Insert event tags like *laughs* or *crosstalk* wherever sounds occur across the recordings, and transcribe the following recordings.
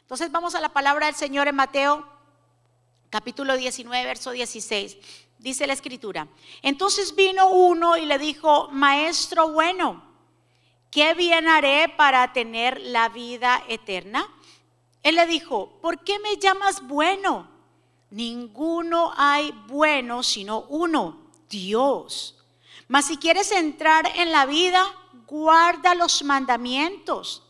Entonces vamos a la palabra del Señor en Mateo capítulo 19, verso 16. Dice la escritura. Entonces vino uno y le dijo, maestro bueno, ¿qué bien haré para tener la vida eterna? Él le dijo, ¿por qué me llamas bueno? Ninguno hay bueno sino uno, Dios. Mas si quieres entrar en la vida, guarda los mandamientos.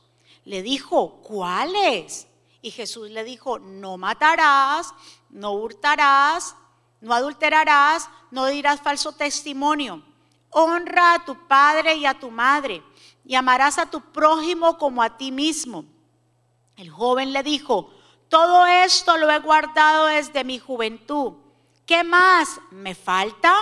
Le dijo, ¿cuáles? Y Jesús le dijo, no matarás, no hurtarás, no adulterarás, no dirás falso testimonio. Honra a tu padre y a tu madre y amarás a tu prójimo como a ti mismo. El joven le dijo, todo esto lo he guardado desde mi juventud. ¿Qué más me falta?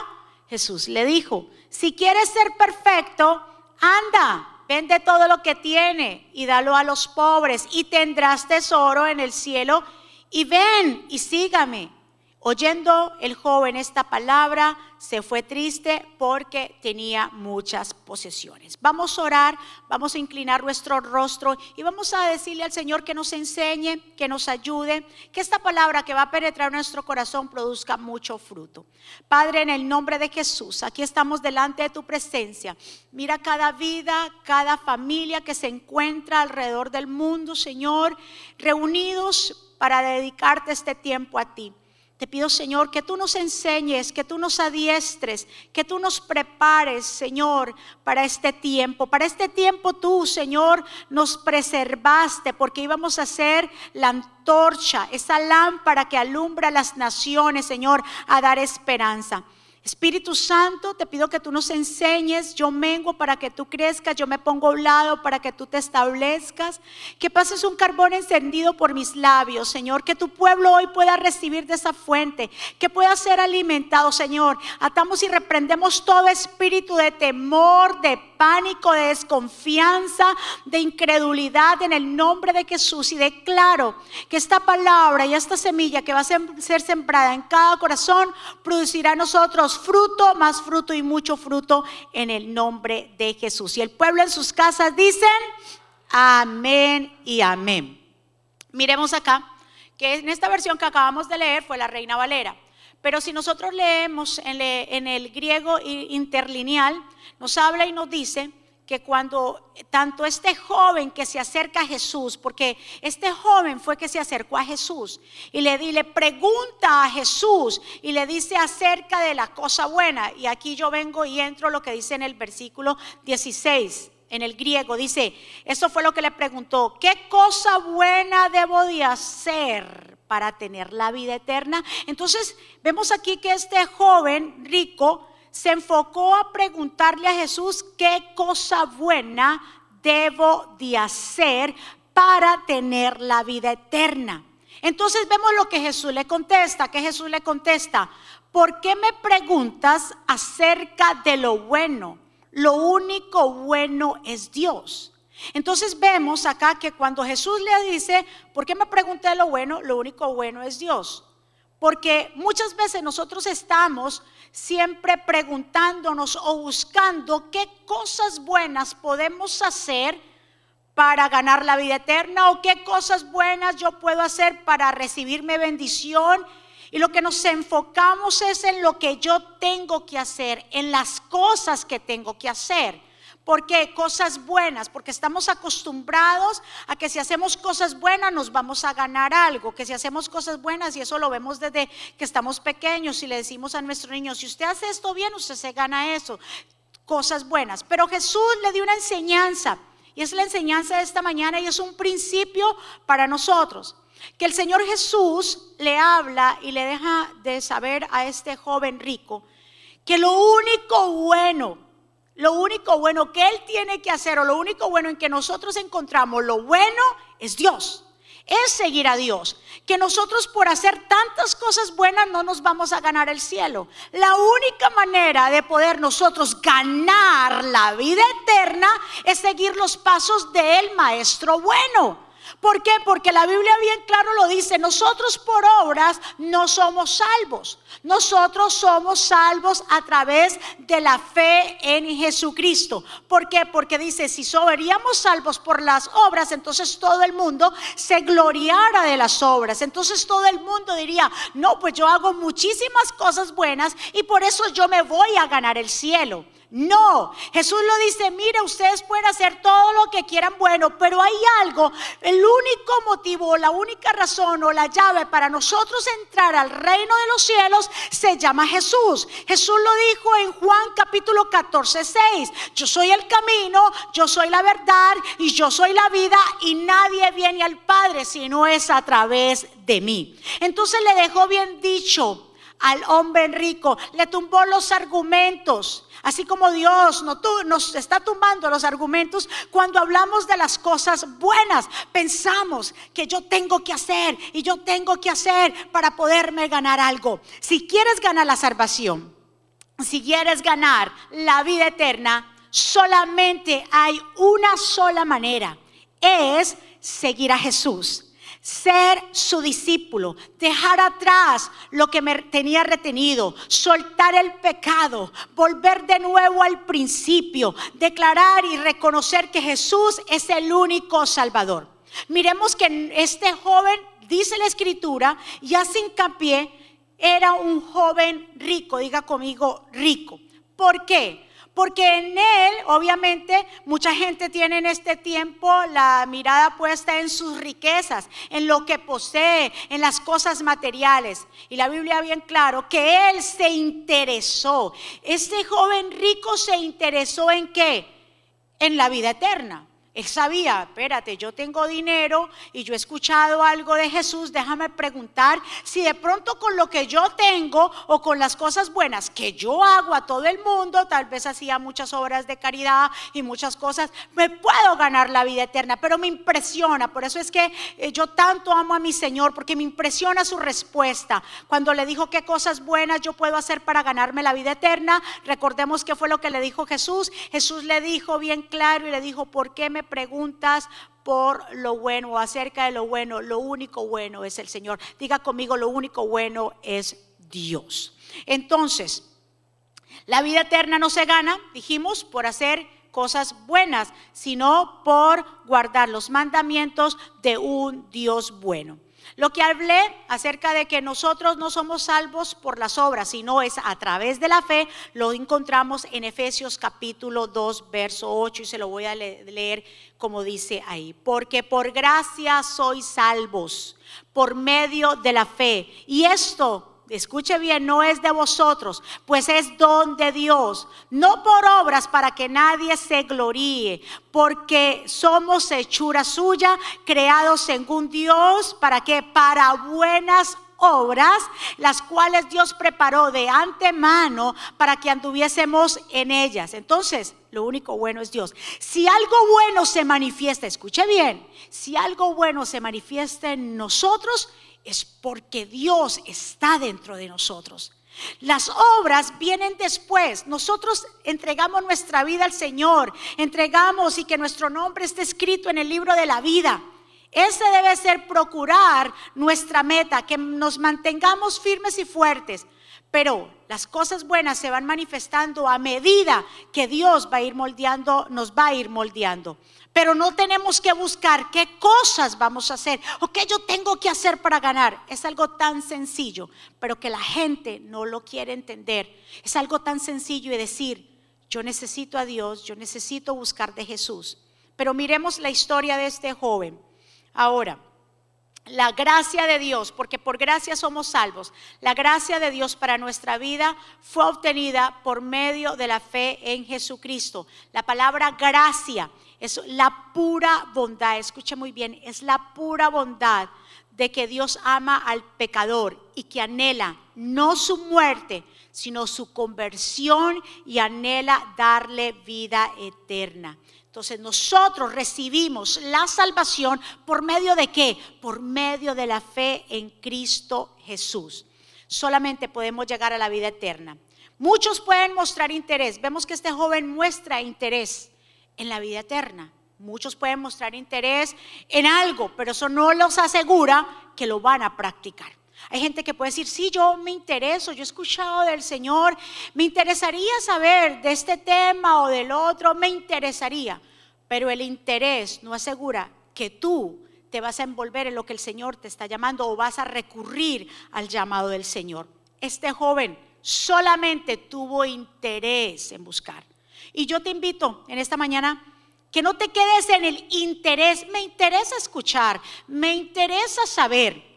Jesús le dijo, si quieres ser perfecto, anda, vende todo lo que tiene y dalo a los pobres y tendrás tesoro en el cielo y ven y sígame. Oyendo el joven esta palabra, se fue triste porque tenía muchas posesiones. Vamos a orar, vamos a inclinar nuestro rostro y vamos a decirle al Señor que nos enseñe, que nos ayude, que esta palabra que va a penetrar en nuestro corazón produzca mucho fruto. Padre, en el nombre de Jesús, aquí estamos delante de tu presencia. Mira cada vida, cada familia que se encuentra alrededor del mundo, Señor, reunidos para dedicarte este tiempo a ti. Te pido, Señor, que tú nos enseñes, que tú nos adiestres, que tú nos prepares, Señor, para este tiempo. Para este tiempo tú, Señor, nos preservaste porque íbamos a ser la antorcha, esa lámpara que alumbra las naciones, Señor, a dar esperanza. Espíritu Santo, te pido que tú nos enseñes, yo mengo para que tú crezcas, yo me pongo a un lado para que tú te establezcas, que pases un carbón encendido por mis labios, Señor, que tu pueblo hoy pueda recibir de esa fuente, que pueda ser alimentado, Señor. Atamos y reprendemos todo espíritu de temor, de pánico, de desconfianza, de incredulidad en el nombre de Jesús. Y declaro que esta palabra y esta semilla que va a ser sembrada en cada corazón producirá a nosotros fruto, más fruto y mucho fruto en el nombre de Jesús. Y el pueblo en sus casas dicen amén y amén. Miremos acá que en esta versión que acabamos de leer fue la Reina Valera. Pero si nosotros leemos en, el griego interlineal, nos habla y nos dice que cuando tanto este joven que se acerca a Jesús, porque este joven fue que se acercó a Jesús y le, le pregunta a Jesús y le dice acerca de la cosa buena. Y aquí yo vengo y entro lo que dice en el versículo 16 en el griego, dice, eso fue lo que le preguntó, ¿qué cosa buena debo de hacer para tener la vida eterna? Entonces, vemos aquí que este joven rico se enfocó a preguntarle a Jesús, ¿qué cosa buena debo de hacer para tener la vida eterna? Entonces vemos lo que Jesús le contesta, que Jesús le contesta, ¿por qué me preguntas acerca de lo bueno? lo único bueno es Dios. Entonces vemos acá que cuando Jesús le dice, ¿por qué me pregunté lo bueno? Lo único bueno es Dios. Porque muchas veces nosotros estamos siempre preguntándonos o buscando qué cosas buenas podemos hacer para ganar la vida eterna o qué cosas buenas yo puedo hacer para recibirme bendición y lo que nos enfocamos es en lo que yo tengo que hacer, en las cosas que tengo que hacer. ¿Por qué? Cosas buenas, porque estamos acostumbrados a que si hacemos cosas buenas nos vamos a ganar algo, que si hacemos cosas buenas, y eso lo vemos desde que estamos pequeños y le decimos a nuestro niño, si usted hace esto bien, usted se gana eso, cosas buenas. Pero Jesús le dio una enseñanza, y es la enseñanza de esta mañana y es un principio para nosotros. Que el Señor Jesús le habla y le deja de saber a este joven rico que lo único bueno, lo único bueno que él tiene que hacer o lo único bueno en que nosotros encontramos lo bueno es Dios. Es seguir a Dios. Que nosotros por hacer tantas cosas buenas no nos vamos a ganar el cielo. La única manera de poder nosotros ganar la vida eterna es seguir los pasos del Maestro bueno. ¿Por qué? Porque la Biblia bien claro lo dice, nosotros por obras no somos salvos. Nosotros somos salvos a través de la fe en Jesucristo. ¿Por qué? Porque dice, si seríamos salvos por las obras, entonces todo el mundo se gloriara de las obras. Entonces todo el mundo diría, no, pues yo hago muchísimas cosas buenas y por eso yo me voy a ganar el cielo. No, Jesús lo dice, mire, ustedes pueden hacer todo lo que quieran bueno, pero hay algo, el único motivo, la única razón o la llave para nosotros entrar al reino de los cielos se llama Jesús. Jesús lo dijo en Juan capítulo 14, 6, yo soy el camino, yo soy la verdad y yo soy la vida y nadie viene al Padre si no es a través de mí. Entonces le dejó bien dicho al hombre rico, le tumbó los argumentos. Así como Dios nos está tumbando los argumentos cuando hablamos de las cosas buenas, pensamos que yo tengo que hacer y yo tengo que hacer para poderme ganar algo. Si quieres ganar la salvación, si quieres ganar la vida eterna, solamente hay una sola manera, es seguir a Jesús ser su discípulo, dejar atrás lo que me tenía retenido, soltar el pecado, volver de nuevo al principio, declarar y reconocer que Jesús es el único Salvador. Miremos que este joven, dice la escritura, y hace hincapié, era un joven rico, diga conmigo rico. ¿Por qué? Porque en Él, obviamente, mucha gente tiene en este tiempo la mirada puesta en sus riquezas, en lo que posee, en las cosas materiales. Y la Biblia bien claro que Él se interesó. Este joven rico se interesó en qué? En la vida eterna. Él sabía, espérate, yo tengo dinero y yo he escuchado algo de Jesús, déjame preguntar si de pronto con lo que yo tengo o con las cosas buenas que yo hago a todo el mundo, tal vez hacía muchas obras de caridad y muchas cosas, me puedo ganar la vida eterna, pero me impresiona, por eso es que eh, yo tanto amo a mi Señor, porque me impresiona su respuesta cuando le dijo qué cosas buenas yo puedo hacer para ganarme la vida eterna. Recordemos qué fue lo que le dijo Jesús. Jesús le dijo bien claro y le dijo, ¿por qué me preguntas por lo bueno o acerca de lo bueno, lo único bueno es el Señor. Diga conmigo, lo único bueno es Dios. Entonces, la vida eterna no se gana, dijimos, por hacer cosas buenas, sino por guardar los mandamientos de un Dios bueno. Lo que hablé acerca de que nosotros no somos salvos por las obras, sino es a través de la fe, lo encontramos en Efesios capítulo 2, verso 8, y se lo voy a leer como dice ahí. Porque por gracia sois salvos por medio de la fe. Y esto escuche bien, no es de vosotros, pues es don de Dios, no por obras para que nadie se gloríe, porque somos hechura suya, creados según Dios, para que para buenas obras, las cuales Dios preparó de antemano para que anduviésemos en ellas. Entonces, lo único bueno es Dios. Si algo bueno se manifiesta, escuche bien, si algo bueno se manifiesta en nosotros, es porque Dios está dentro de nosotros. Las obras vienen después. Nosotros entregamos nuestra vida al Señor, entregamos y que nuestro nombre esté escrito en el libro de la vida. Ese debe ser procurar nuestra meta, que nos mantengamos firmes y fuertes. Pero las cosas buenas se van manifestando a medida que Dios va a ir moldeando, nos va a ir moldeando. Pero no tenemos que buscar qué cosas vamos a hacer o qué yo tengo que hacer para ganar. Es algo tan sencillo, pero que la gente no lo quiere entender. Es algo tan sencillo y decir, yo necesito a Dios, yo necesito buscar de Jesús. Pero miremos la historia de este joven. Ahora, la gracia de Dios, porque por gracia somos salvos, la gracia de Dios para nuestra vida fue obtenida por medio de la fe en Jesucristo. La palabra gracia es la pura bondad, escuche muy bien, es la pura bondad de que Dios ama al pecador y que anhela no su muerte, sino su conversión y anhela darle vida eterna. Entonces nosotros recibimos la salvación por medio de qué? Por medio de la fe en Cristo Jesús. Solamente podemos llegar a la vida eterna. Muchos pueden mostrar interés. Vemos que este joven muestra interés en la vida eterna. Muchos pueden mostrar interés en algo, pero eso no los asegura que lo van a practicar. Hay gente que puede decir, sí, yo me intereso, yo he escuchado del Señor, me interesaría saber de este tema o del otro, me interesaría, pero el interés no asegura que tú te vas a envolver en lo que el Señor te está llamando o vas a recurrir al llamado del Señor. Este joven solamente tuvo interés en buscar. Y yo te invito en esta mañana que no te quedes en el interés. Me interesa escuchar, me interesa saber.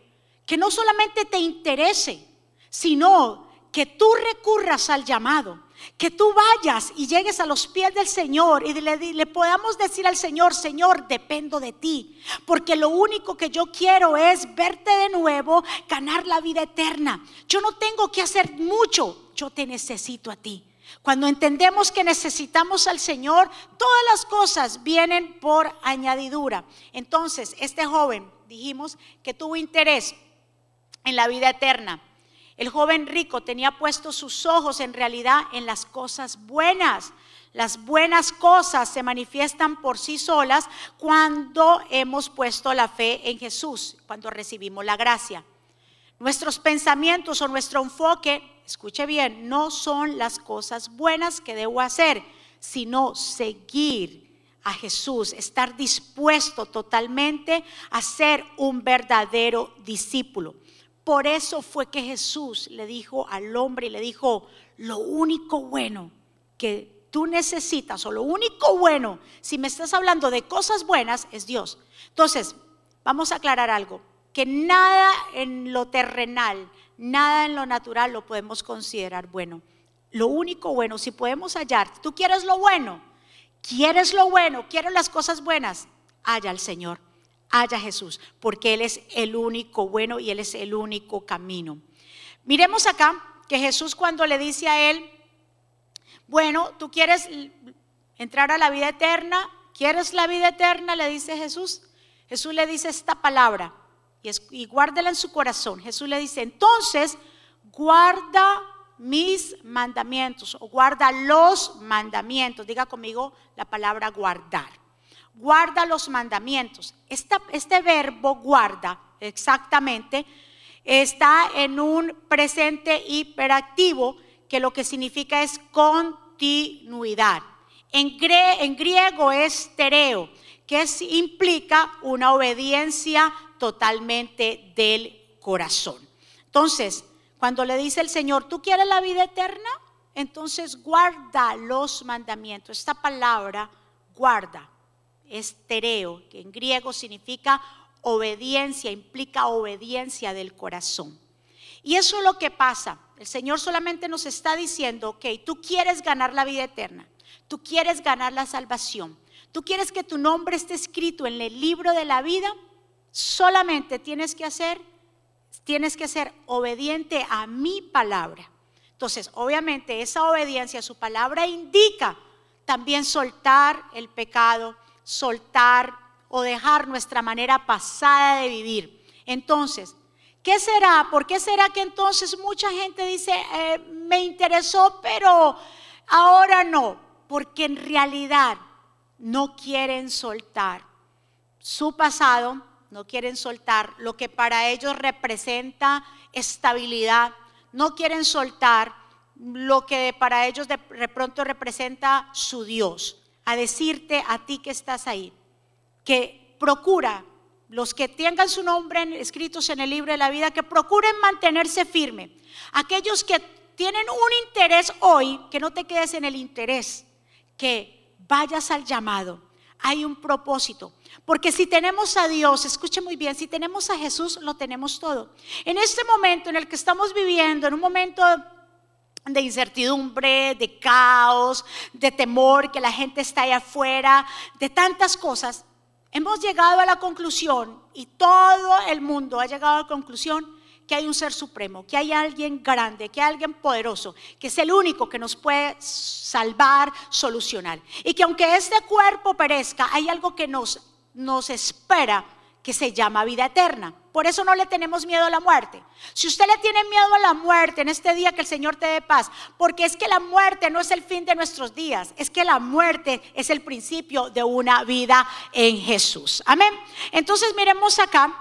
Que no solamente te interese, sino que tú recurras al llamado que tú vayas y llegues a los pies del Señor y le, le, podamos decir al Señor, Señor, dependo de ti, porque lo único que yo quiero es verte de nuevo, ganar la vida eterna. Yo no tengo que hacer mucho, yo te necesito a ti. Cuando entendemos que necesitamos al Señor, todas las cosas vienen por añadidura. Entonces, este joven, dijimos que tuvo interés en la vida eterna. El joven rico tenía puestos sus ojos en realidad en las cosas buenas. Las buenas cosas se manifiestan por sí solas cuando hemos puesto la fe en Jesús, cuando recibimos la gracia. Nuestros pensamientos o nuestro enfoque, escuche bien, no son las cosas buenas que debo hacer, sino seguir a Jesús, estar dispuesto totalmente a ser un verdadero discípulo. Por eso fue que Jesús le dijo al hombre y le dijo, lo único bueno que tú necesitas o lo único bueno, si me estás hablando de cosas buenas, es Dios. Entonces, vamos a aclarar algo, que nada en lo terrenal, nada en lo natural lo podemos considerar bueno. Lo único bueno, si podemos hallar, tú quieres lo bueno, quieres lo bueno, quieres las cosas buenas, haya al Señor haya Jesús, porque Él es el único bueno y Él es el único camino. Miremos acá que Jesús cuando le dice a Él, bueno, tú quieres entrar a la vida eterna, ¿quieres la vida eterna? Le dice Jesús. Jesús le dice esta palabra y, y guárdela en su corazón. Jesús le dice, entonces guarda mis mandamientos o guarda los mandamientos. Diga conmigo la palabra guardar guarda los mandamientos. este verbo guarda exactamente está en un presente hiperactivo que lo que significa es continuidad. En, griego es tereo, que implica una obediencia totalmente del corazón. Entonces, cuando le dice el Señor, ¿tú quieres la vida eterna? Entonces guarda los mandamientos. Esta palabra, guarda, estereo, que en griego significa obediencia, implica obediencia del corazón. Y eso es lo que pasa. El Señor solamente nos está diciendo, ok, tú quieres ganar la vida eterna, tú quieres ganar la salvación, tú quieres que tu nombre esté escrito en el libro de la vida, solamente tienes que hacer, tienes que ser obediente a mi palabra. Entonces, obviamente esa obediencia a su palabra indica también soltar el pecado, soltar o dejar nuestra manera pasada de vivir. Entonces, ¿qué será? ¿Por qué será que entonces mucha gente dice, eh, me interesó, pero ahora no? Porque en realidad no quieren soltar su pasado, no quieren soltar lo que para ellos representa estabilidad, no quieren soltar lo que para ellos de pronto representa su Dios a decirte a ti que estás ahí, que procura, los que tengan su nombre escritos en el libro de la vida, que procuren mantenerse firme. Aquellos que tienen un interés hoy, que no te quedes en el interés, que vayas al llamado. Hay un propósito. Porque si tenemos a Dios, escuche muy bien, si tenemos a Jesús, lo tenemos todo. En este momento en el que estamos viviendo, en un momento de incertidumbre, de caos, de temor, que la gente está allá afuera, de tantas cosas, hemos llegado a la conclusión, y todo el mundo ha llegado a la conclusión, que hay un ser supremo, que hay alguien grande, que hay alguien poderoso, que es el único que nos puede salvar, solucionar. Y que aunque este cuerpo perezca, hay algo que nos, nos espera que se llama vida eterna. Por eso no le tenemos miedo a la muerte. Si usted le tiene miedo a la muerte en este día que el Señor te dé paz, porque es que la muerte no es el fin de nuestros días, es que la muerte es el principio de una vida en Jesús. Amén. Entonces miremos acá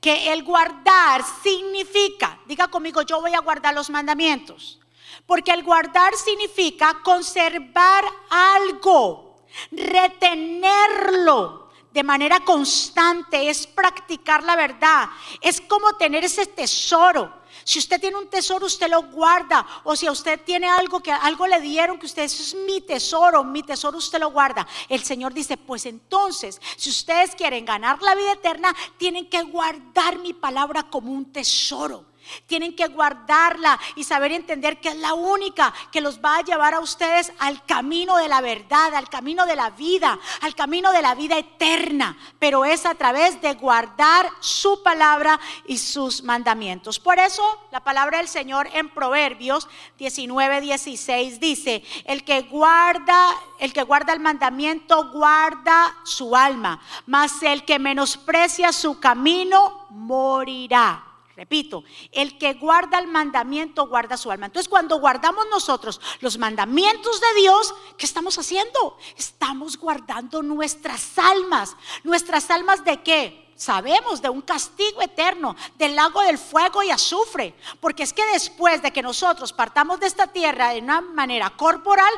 que el guardar significa, diga conmigo, yo voy a guardar los mandamientos, porque el guardar significa conservar algo, retenerlo de manera constante, es practicar la verdad, es como tener ese tesoro. Si usted tiene un tesoro, usted lo guarda. O si a usted tiene algo que algo le dieron que usted es mi tesoro, mi tesoro usted lo guarda. El Señor dice, pues entonces, si ustedes quieren ganar la vida eterna, tienen que guardar mi palabra como un tesoro. Tienen que guardarla y saber entender que es la única que los va a llevar a ustedes al camino de la verdad, al camino de la vida, al camino de la vida eterna. Pero es a través de guardar su palabra y sus mandamientos. Por eso la palabra del Señor en Proverbios 19, 16 dice, el que guarda, el que guarda el mandamiento guarda su alma, mas el que menosprecia su camino morirá. Repito, el que guarda el mandamiento guarda su alma. Entonces, cuando guardamos nosotros los mandamientos de Dios, ¿qué estamos haciendo? Estamos guardando nuestras almas. ¿Nuestras almas de qué? Sabemos de un castigo eterno, del lago del fuego y azufre. Porque es que después de que nosotros partamos de esta tierra de una manera corporal,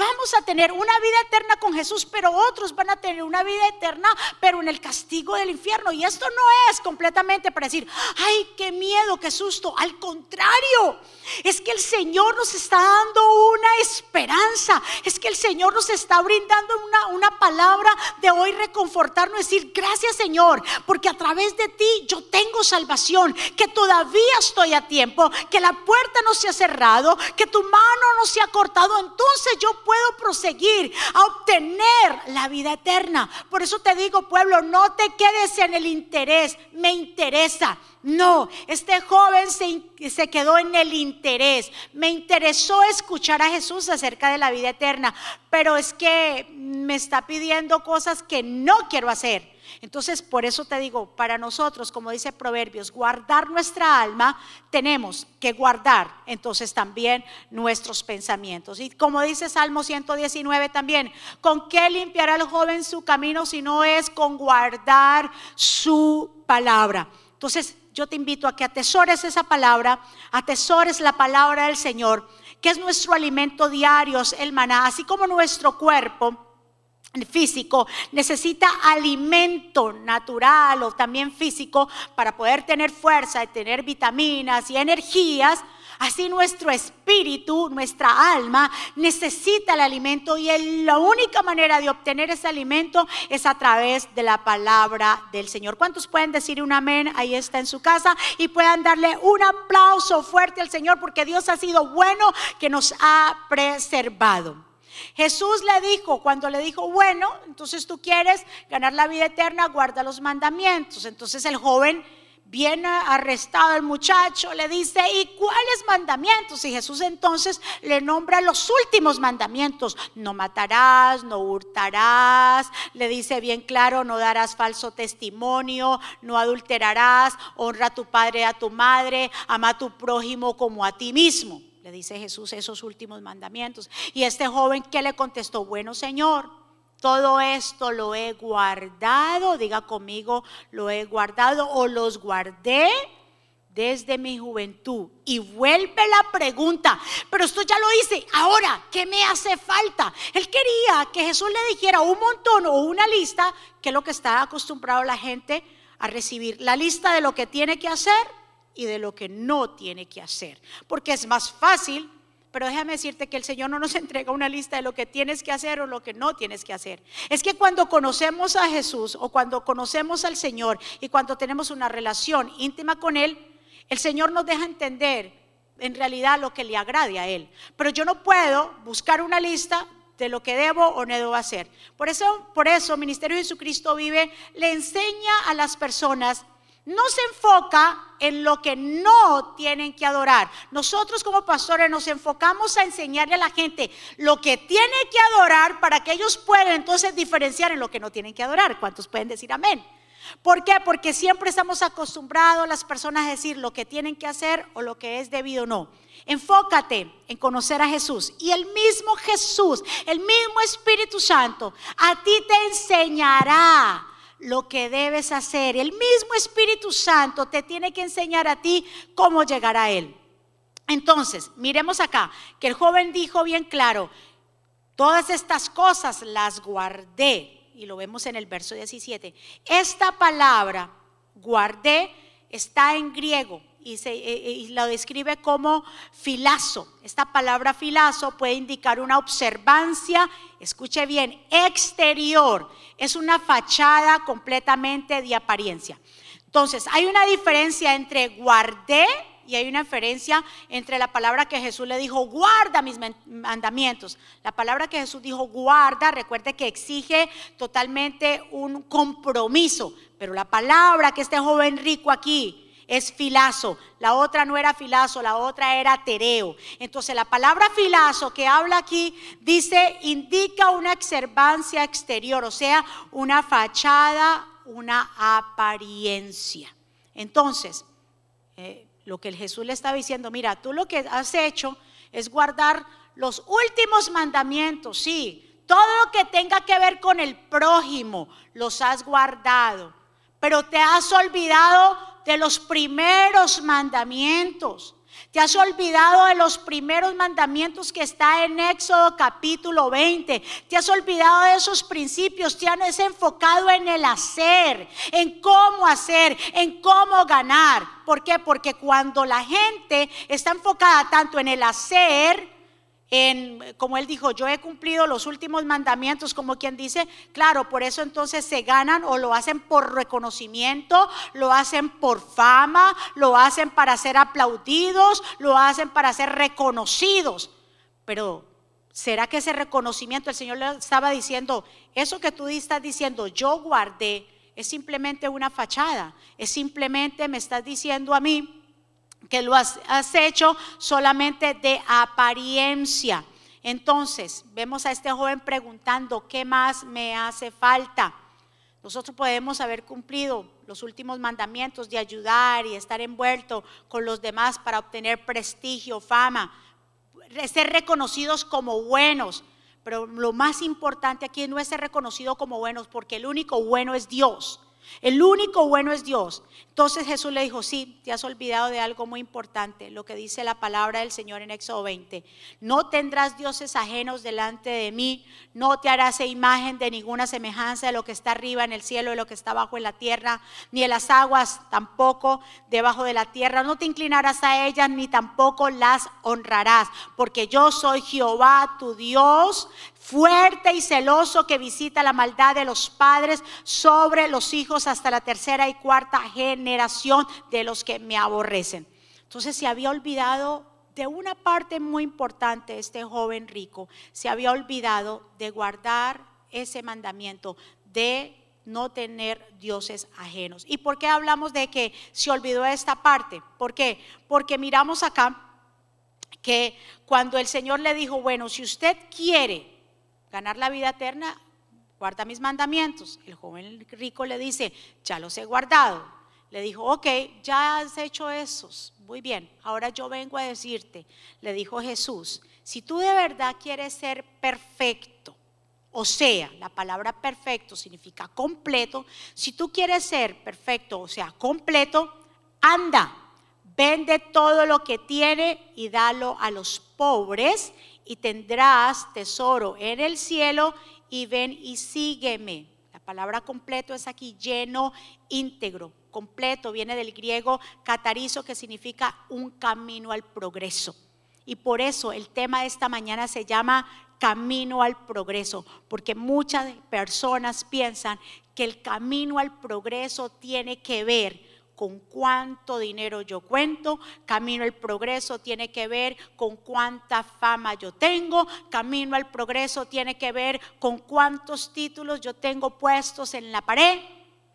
Vamos a tener una vida eterna con Jesús, pero otros van a tener una vida eterna, pero en el castigo del infierno. Y esto no es completamente para decir, ay, qué miedo, qué susto. Al contrario, es que el Señor nos está dando una esperanza. Es que el Señor nos está brindando una, una palabra de hoy reconfortarnos, decir, gracias Señor, porque a través de ti yo tengo salvación, que todavía estoy a tiempo, que la puerta no se ha cerrado, que tu mano no se ha cortado. Entonces yo puedo proseguir a obtener la vida eterna. Por eso te digo, pueblo, no te quedes en el interés, me interesa. No, este joven se, se, quedó en el interés. Me interesó escuchar a Jesús acerca de la vida eterna, pero es que me está pidiendo cosas que no quiero hacer. Entonces, por eso te digo, para nosotros, como dice Proverbios, guardar nuestra alma, tenemos que guardar entonces también nuestros pensamientos. Y como dice Salmo 119 también, ¿con qué limpiará el joven su camino si no es con guardar su palabra? Entonces, yo te invito a que atesores esa palabra, atesores la palabra del Señor, que es nuestro alimento diario, el maná, así como nuestro cuerpo físico necesita alimento natural o también físico para poder tener fuerza y tener vitaminas y energías, así nuestro espíritu, nuestra alma necesita el alimento y la única manera de obtener ese alimento es a través de la palabra del Señor. ¿Cuántos pueden decir un amén? Ahí está en su casa y puedan darle un aplauso fuerte al Señor porque Dios ha sido bueno que nos ha preservado. Jesús le dijo, cuando le dijo, bueno, entonces tú quieres ganar la vida eterna, guarda los mandamientos. Entonces el joven viene arrestado, el muchacho le dice, ¿y cuáles mandamientos? Y Jesús entonces le nombra los últimos mandamientos. No matarás, no hurtarás, le dice bien claro, no darás falso testimonio, no adulterarás, honra a tu padre y a tu madre, ama a tu prójimo como a ti mismo dice Jesús esos últimos mandamientos. Y este joven que le contestó, bueno Señor, todo esto lo he guardado, diga conmigo, lo he guardado o los guardé desde mi juventud. Y vuelve la pregunta, pero esto ya lo hice, ahora, ¿qué me hace falta? Él quería que Jesús le dijera un montón o una lista, que es lo que está acostumbrado la gente a recibir, la lista de lo que tiene que hacer y de lo que no tiene que hacer. Porque es más fácil, pero déjame decirte que el Señor no nos *laughs* entrega una lista de lo que tienes que hacer o lo que no tienes que hacer. Es que cuando conocemos a Jesús o cuando conocemos al Señor y cuando tenemos una relación íntima con Él, el Señor nos deja entender en realidad lo que le agrade a Él. Pero yo no puedo buscar una lista de lo que debo o no debo hacer. Por eso, por eso, Ministerio Jesucristo Vive le enseña a las personas no se enfoca en lo que no tienen que adorar. Nosotros como pastores nos enfocamos a enseñarle a la gente lo que tiene que adorar para que ellos puedan entonces diferenciar en lo que no tienen que adorar. ¿Cuántos pueden decir amén? ¿Por qué? Porque siempre estamos acostumbrados las personas a decir lo que tienen que hacer o lo que es debido o no. Enfócate en conocer a Jesús y el mismo Jesús, el mismo Espíritu Santo, a ti te enseñará lo que debes hacer. El mismo Espíritu Santo te tiene que enseñar a ti cómo llegar a Él. Entonces, miremos acá, que el joven dijo bien claro, todas estas cosas las guardé y lo vemos en el verso 17. Esta palabra, guardé, está en griego y, se, eh, eh, lo describe como filazo. Esta palabra filazo puede indicar una observancia, escuche bien, exterior. Es una fachada completamente de apariencia. Entonces, hay una diferencia entre guardé y hay una diferencia entre la palabra que Jesús le dijo, guarda mis mandamientos. La palabra que Jesús dijo, guarda, recuerde que exige totalmente un compromiso. Pero la palabra que este joven rico aquí es filazo. La otra no era filazo, la otra era tereo. Entonces la palabra filazo que habla aquí dice, indica una observancia exterior, o sea, una fachada, una apariencia. Entonces, eh, lo que Jesús le estaba diciendo, mira, tú lo que has hecho es guardar los últimos mandamientos, sí, todo lo que tenga que ver con el prójimo, los has guardado, pero te has olvidado de los primeros mandamientos. Te has olvidado de los primeros mandamientos que está en Éxodo capítulo 20. Te has olvidado de esos principios. Te has enfocado en el hacer, en cómo hacer, en cómo ganar. ¿Por qué? Porque cuando la gente está enfocada tanto en el hacer, en, como él dijo, yo he cumplido los últimos mandamientos, como quien dice, claro, por eso entonces se ganan o lo hacen por reconocimiento, lo hacen por fama, lo hacen para ser aplaudidos, lo hacen para ser reconocidos. Pero ¿será que ese reconocimiento, el Señor le estaba diciendo, eso que tú estás diciendo, yo guardé, es simplemente una fachada, es simplemente me estás diciendo a mí, que lo has, hecho solamente de apariencia. Entonces, vemos a este joven preguntando, ¿qué más me hace falta? Nosotros podemos haber cumplido los últimos mandamientos de ayudar y estar envuelto con los demás para obtener prestigio, fama, ser reconocidos como buenos. Pero lo más importante aquí no es ser reconocido como buenos, porque el único bueno es Dios. El único bueno es Dios. Entonces Jesús le dijo, sí, te has olvidado de algo muy importante, lo que dice la palabra del Señor en Éxodo 20. No tendrás dioses ajenos delante de mí, no te harás imagen de ninguna semejanza de lo que está arriba en el cielo, de lo que está abajo en la tierra, ni en las aguas tampoco debajo de la tierra. No te inclinarás a ellas, ni tampoco las honrarás, porque yo soy Jehová, tu Dios, fuerte y celoso que visita la maldad de los padres sobre los hijos hasta la tercera y cuarta generación de los que me aborrecen. Entonces se había olvidado de una parte muy importante este joven rico, se había olvidado de guardar ese mandamiento de no tener dioses ajenos. ¿Y por qué hablamos de que se olvidó esta parte? ¿Por qué? Porque miramos acá que cuando el Señor le dijo, bueno, si usted quiere ganar la vida eterna, guarda mis mandamientos. El joven rico le dice, ya los he guardado. Le dijo, ok, ya has hecho esos. Muy bien, ahora yo vengo a decirte, le dijo Jesús, si tú de verdad quieres ser perfecto, o sea, la palabra perfecto significa completo, si tú quieres ser perfecto, o sea, completo, anda, vende todo lo que tiene y dalo a los pobres y tendrás tesoro en el cielo y ven y sígueme. La palabra completo es aquí lleno, íntegro. Completo viene del griego catarizo que significa un camino al progreso. Y por eso el tema de esta mañana se llama camino al progreso, porque muchas personas piensan que el camino al progreso tiene que ver con cuánto dinero yo cuento, camino al progreso tiene que ver con cuánta fama yo tengo, camino al progreso tiene que ver con cuántos títulos yo tengo puestos en la pared.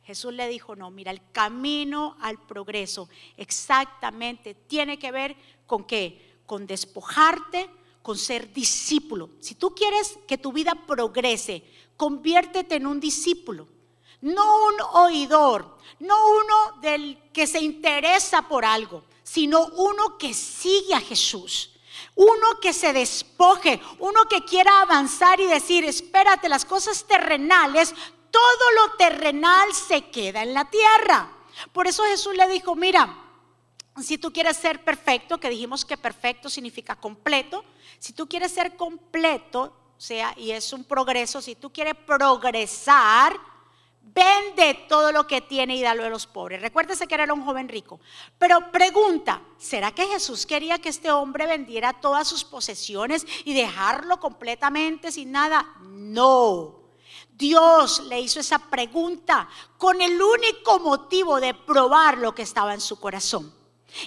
Jesús le dijo, no, mira, el camino al progreso exactamente tiene que ver con qué, con despojarte, con ser discípulo. Si tú quieres que tu vida progrese, conviértete en un discípulo. No un oidor, no uno del que se interesa por algo, sino uno que sigue a Jesús. Uno que se despoje, uno que quiera avanzar y decir, espérate, las cosas terrenales, todo lo terrenal se queda en la tierra. Por eso Jesús le dijo, mira, si tú quieres ser perfecto, que dijimos que perfecto significa completo, si tú quieres ser completo, o sea, y es un progreso, si tú quieres progresar, vende todo lo que tiene y dalo a los pobres. Recuérdese que era un joven rico. Pero pregunta, ¿será que Jesús quería que este hombre vendiera todas sus posesiones y dejarlo completamente sin nada? No. Dios le hizo esa pregunta con el único motivo de probar lo que estaba en su corazón.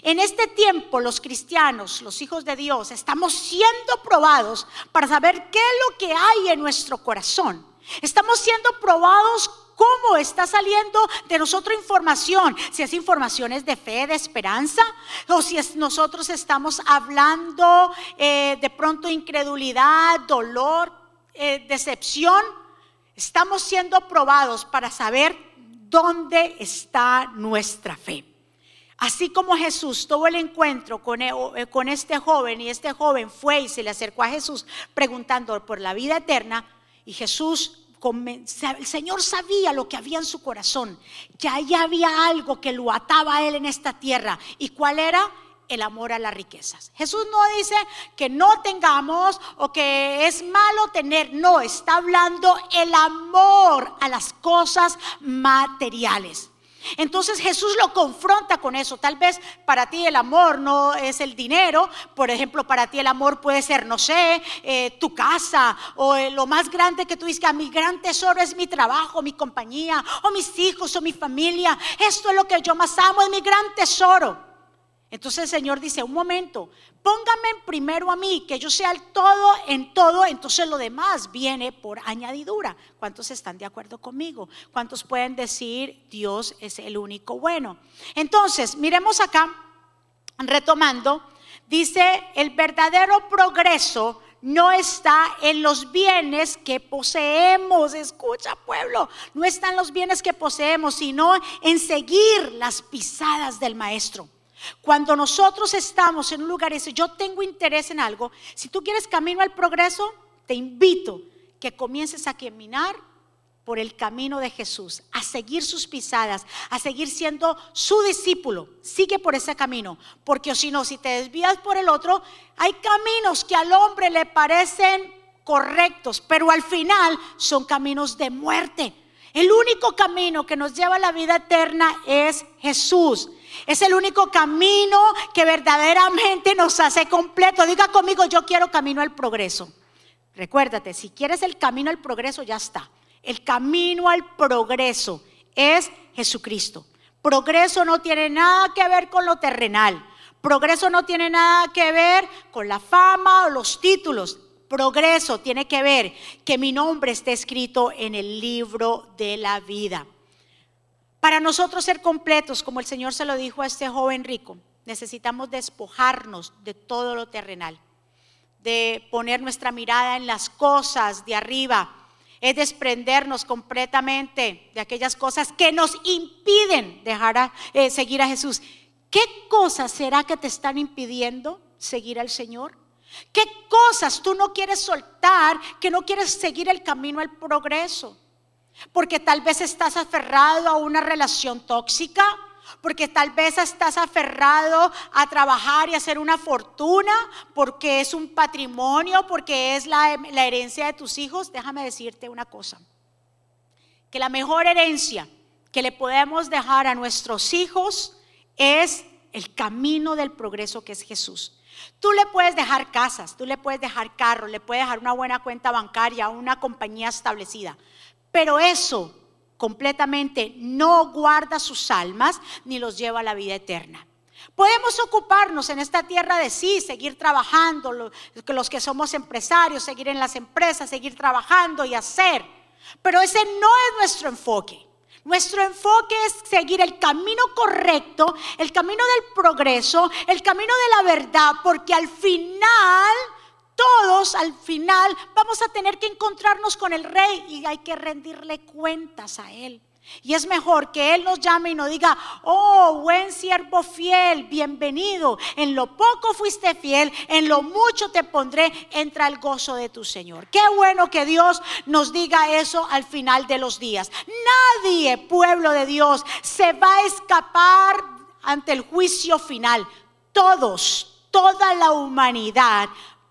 En este tiempo los cristianos, los hijos de Dios, estamos siendo probados para saber qué es lo que hay en nuestro corazón. Estamos siendo probados cómo está saliendo de nosotros información, si es informaciones de fe, de esperanza, o si es, nosotros estamos hablando eh, de pronto incredulidad, dolor, eh, decepción. Estamos siendo probados para saber dónde está nuestra fe. Así como Jesús tuvo el encuentro con, eh, con, este joven y este joven fue y se le acercó a Jesús preguntando por la vida eterna y Jesús el Señor sabía lo que había en su corazón, que ahí había algo que lo ataba a él en esta tierra. ¿Y cuál era? El amor a las riquezas. Jesús no dice que no tengamos o que es malo tener, no, está hablando el amor a las cosas materiales. Entonces Jesús lo confronta con eso. Tal vez para ti el amor no es el dinero. Por ejemplo, para ti el amor puede ser, no sé, eh, tu casa o eh, lo más grande que tú dices que mi gran tesoro es mi trabajo, mi compañía o mis hijos o mi familia. Esto es lo que yo más amo, es mi gran tesoro. Entonces el Señor dice, un momento, póngame primero a mí, que yo sea el todo en todo, entonces lo demás viene por añadidura. ¿Cuántos están de acuerdo conmigo? ¿Cuántos pueden decir Dios es el único bueno? Entonces, miremos acá, retomando, dice, el verdadero progreso no está en los bienes que poseemos. Escucha, pueblo, no están los bienes que poseemos, sino en seguir las pisadas del Maestro. Cuando nosotros estamos en un lugar y dice, yo tengo interés en algo, si tú quieres camino al progreso, te invito que comiences a caminar por el camino de Jesús, a seguir sus pisadas, a seguir siendo su discípulo. Sigue por ese camino, porque si no, si te desvías por el otro, hay caminos que al hombre le parecen correctos, pero al final son caminos de muerte. El único camino que nos lleva a la vida eterna es Jesús. Es el único camino que verdaderamente nos hace completo. Diga conmigo, yo quiero camino al progreso. Recuérdate, si quieres el camino al progreso, ya está. El camino al progreso es Jesucristo. Progreso no tiene nada que ver con lo terrenal. Progreso no tiene nada que ver con la fama o los títulos. Progreso tiene que ver que mi nombre esté escrito en el libro de la vida. Para nosotros ser completos, como el Señor se lo dijo a este joven rico, necesitamos despojarnos de todo lo terrenal, de poner nuestra mirada en las cosas de arriba, es desprendernos completamente de aquellas cosas que nos impiden dejar eh, seguir a Jesús. ¿Qué cosas será que te están impidiendo seguir al Señor? ¿Qué cosas tú no quieres soltar, que no quieres seguir el camino al progreso? Porque tal vez estás aferrado a una relación tóxica, porque tal vez estás aferrado a trabajar y hacer una fortuna, porque es un patrimonio, porque es la, herencia de tus hijos. Déjame decirte una cosa, que la mejor herencia que le podemos dejar a nuestros hijos es el camino del progreso que es Jesús. Tú le puedes dejar casas, tú le puedes dejar carro, le puedes dejar una buena cuenta bancaria, una compañía establecida, pero eso completamente no guarda sus almas ni los lleva a la vida eterna. Podemos ocuparnos en esta tierra de sí, seguir trabajando, los que somos empresarios, seguir en las empresas, seguir trabajando y hacer, pero ese no es nuestro enfoque. Nuestro enfoque es seguir el camino correcto, el camino del progreso, el camino de la verdad, porque al final todos al final vamos a tener que encontrarnos con el rey y hay que rendirle cuentas a él. Y es mejor que Él nos llame y nos diga, oh, buen siervo fiel, bienvenido. En lo poco fuiste fiel, en lo mucho te pondré, entra el gozo de tu Señor. Qué bueno que Dios nos diga eso al final de los días. Nadie, pueblo de Dios, se va a escapar ante el juicio final. Todos, toda la humanidad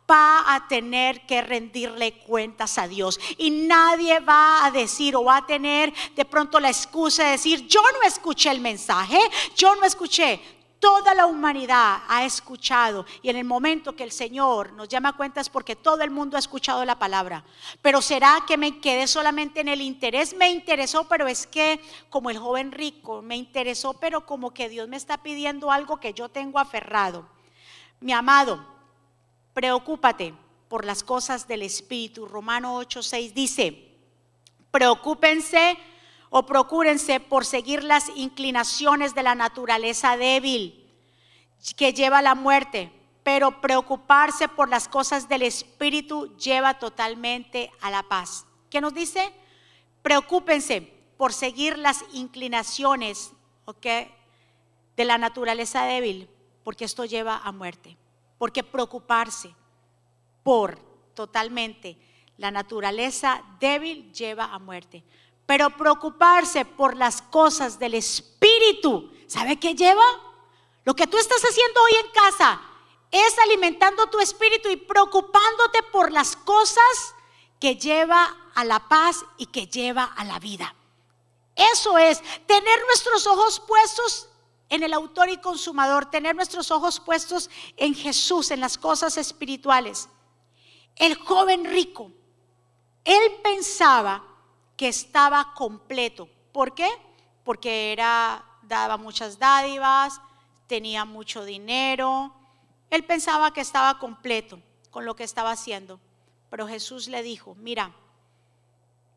va a tener que rendirle cuentas a Dios. Y nadie va a decir o va a tener de pronto la excusa de decir, yo no escuché el mensaje, yo no escuché. Toda la humanidad ha escuchado y en el momento que el Señor nos llama a cuentas porque todo el mundo ha escuchado la palabra. Pero será que me quedé solamente en el interés? Me interesó, pero es que como el joven rico, me interesó, pero como que Dios me está pidiendo algo que yo tengo aferrado. Mi amado, preocúpate por las cosas del Espíritu. Romano 8:6 dice, preocúpense o procúrense por seguir las inclinaciones de la naturaleza débil que lleva a la muerte, pero preocuparse por las cosas del Espíritu lleva totalmente a la paz. ¿Qué nos dice? Preocúpense por seguir las inclinaciones de la naturaleza débil, porque esto lleva a muerte porque preocuparse por totalmente la naturaleza débil lleva a muerte. Pero preocuparse por las cosas del espíritu, ¿sabe qué lleva? Lo que tú estás haciendo hoy en casa es alimentando tu espíritu y preocupándote por las cosas que lleva a la paz y que lleva a la vida. Eso es tener nuestros ojos puestos en el autor y consumador, tener nuestros ojos puestos en Jesús, en las cosas espirituales. El joven rico, él pensaba que estaba completo. ¿Por qué? Porque era daba muchas dádivas, tenía mucho dinero. Él pensaba que estaba completo con lo que estaba haciendo. Pero Jesús le dijo, mira,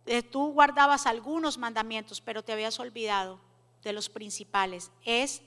eh, tú guardabas algunos mandamientos, pero te habías olvidado de los principales es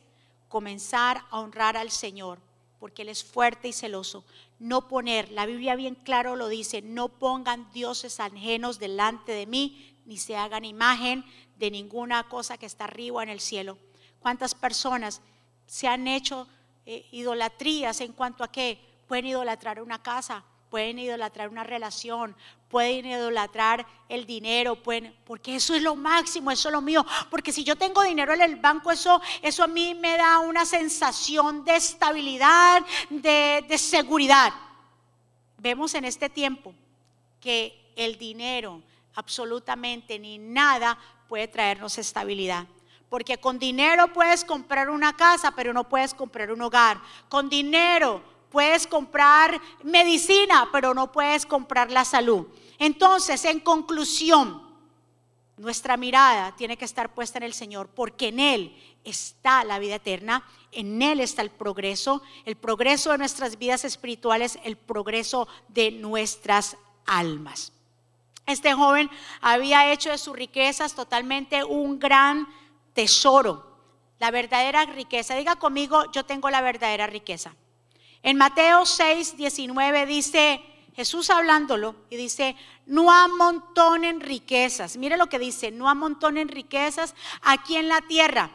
comenzar a honrar al Señor, porque Él es fuerte y celoso. No poner, la Biblia bien claro lo dice, no pongan dioses ajenos delante de mí, ni se hagan imagen de ninguna cosa que está arriba en el cielo. ¿Cuántas personas se han hecho eh, idolatrías en cuanto a qué? Pueden idolatrar una casa, pueden idolatrar una relación, pueden idolatrar el dinero, pueden, porque eso es lo máximo, eso es lo mío. Porque si yo tengo dinero en el banco, eso, eso a mí me da una sensación de estabilidad, de, de seguridad. Vemos en este tiempo que el dinero, absolutamente ni nada, puede traernos estabilidad. Porque con dinero puedes comprar una casa, pero no puedes comprar un hogar. Con dinero Puedes comprar medicina, pero no puedes comprar la salud. Entonces, en conclusión, nuestra mirada tiene que estar puesta en el Señor, porque en Él está la vida eterna, en Él está el progreso, el progreso de nuestras vidas espirituales, el progreso de nuestras almas. Este joven había hecho de sus riquezas totalmente un gran tesoro, la verdadera riqueza. Diga conmigo, yo tengo la verdadera riqueza. En Mateo 6, 19 dice, Jesús hablándolo, y dice, no amontonen riquezas. Mire lo que dice, no amontonen riquezas aquí en la tierra,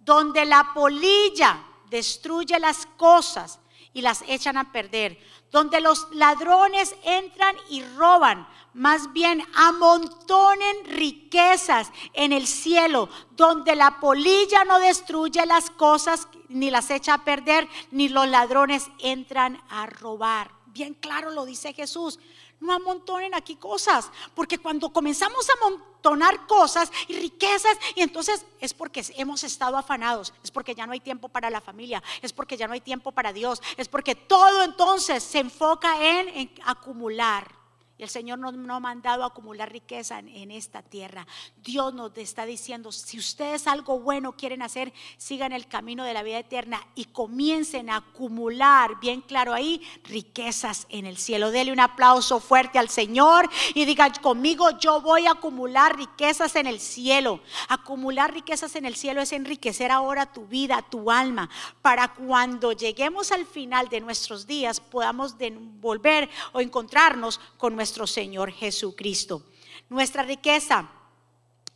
donde la polilla destruye las cosas y las echan a perder, donde los ladrones entran y roban, más bien amontonen riquezas en el cielo, donde la polilla no destruye las cosas ni las echa a perder, ni los ladrones entran a robar. Bien claro lo dice Jesús. No amontonen aquí cosas, porque cuando comenzamos a amontonar cosas y riquezas, y entonces es porque hemos estado afanados, es porque ya no hay tiempo para la familia, es porque ya no hay tiempo para Dios, es porque todo entonces se enfoca en, en acumular el Señor no, no ha mandado a acumular riqueza en, esta tierra. Dios nos está diciendo, si ustedes algo bueno quieren hacer, sigan el camino de la vida eterna y comiencen a acumular, bien claro ahí, riquezas en el cielo. Dele un aplauso fuerte al Señor y diga conmigo, yo voy a acumular riquezas en el cielo. Acumular riquezas en el cielo es enriquecer ahora tu vida, tu alma, para cuando lleguemos al final de nuestros días podamos volver o encontrarnos con nuestro Señor Jesucristo. Nuestra riqueza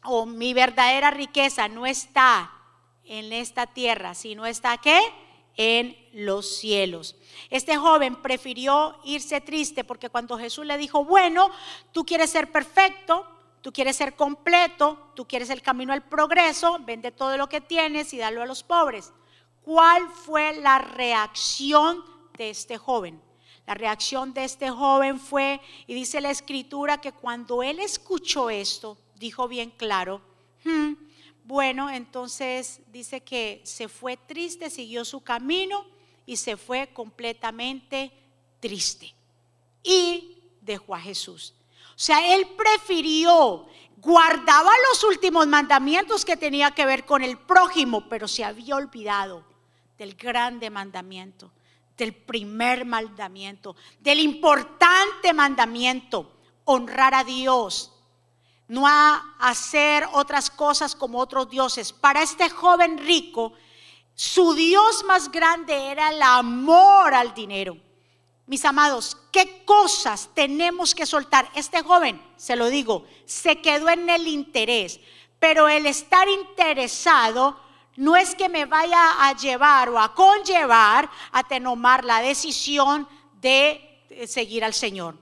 o mi verdadera riqueza no está en esta tierra, sino está qué? En los cielos. Este joven prefirió irse triste porque cuando Jesús le dijo, bueno, tú quieres ser perfecto, tú quieres ser completo, tú quieres el camino al progreso, vende todo lo que tienes y dalo a los pobres. ¿Cuál fue la reacción de este joven? La reacción de este joven fue, y dice la escritura, que cuando él escuchó esto, dijo bien claro, hmm, bueno, entonces dice que se fue triste, siguió su camino y se fue completamente triste. Y dejó a Jesús. O sea, él prefirió, guardaba los últimos mandamientos que tenía que ver con el prójimo, pero se había olvidado del grande mandamiento, del primer mandamiento, del importante mandamiento, honrar a Dios, no hacer otras cosas como otros dioses. Para este joven rico, su Dios más grande era el amor al dinero. Mis amados, ¿qué cosas tenemos que soltar? Este joven, se lo digo, se quedó en el interés, pero el estar interesado no es que me vaya a llevar o a conllevar a tomar la decisión de seguir al Señor.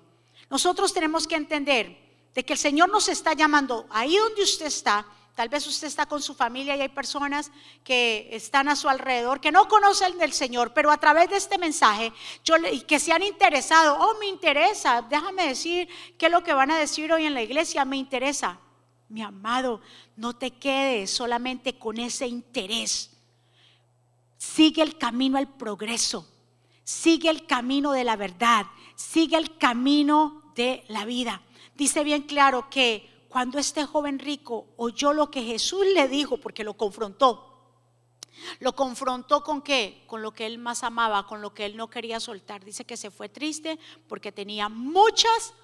Nosotros tenemos que entender de que el Señor nos está llamando ahí donde usted está. Tal vez usted está con su familia y hay personas que están a su alrededor que no conocen del Señor, pero a través de este mensaje, yo que se han interesado, oh, me interesa, déjame decir qué es lo que van a decir hoy en la iglesia, me interesa. Mi amado, no te quedes solamente con ese interés. Sigue el camino al progreso. Sigue el camino de la verdad. Sigue el camino de la vida. Dice bien claro que cuando este joven rico oyó lo que Jesús le dijo, porque lo confrontó, lo confrontó con qué? Con lo que él más amaba, con lo que él no quería soltar. Dice que se fue triste porque tenía muchas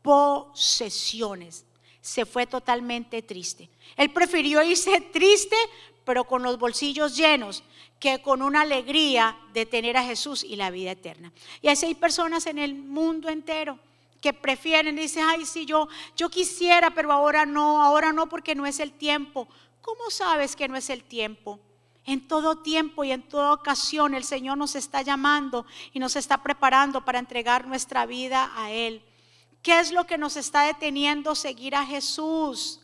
posesiones se fue totalmente triste. Él prefirió irse *laughs* triste, pero con los bolsillos llenos, que con una alegría de tener a Jesús y la vida eterna. Y así hay personas en el mundo entero que prefieren, dicen, ay, sí, yo, yo quisiera, pero ahora no, ahora no porque no es el tiempo. ¿Cómo sabes que no es el tiempo? En todo tiempo y en toda ocasión el Señor nos está llamando y nos está preparando para entregar nuestra vida a Él. ¿Qué es lo que nos está deteniendo seguir a Jesús?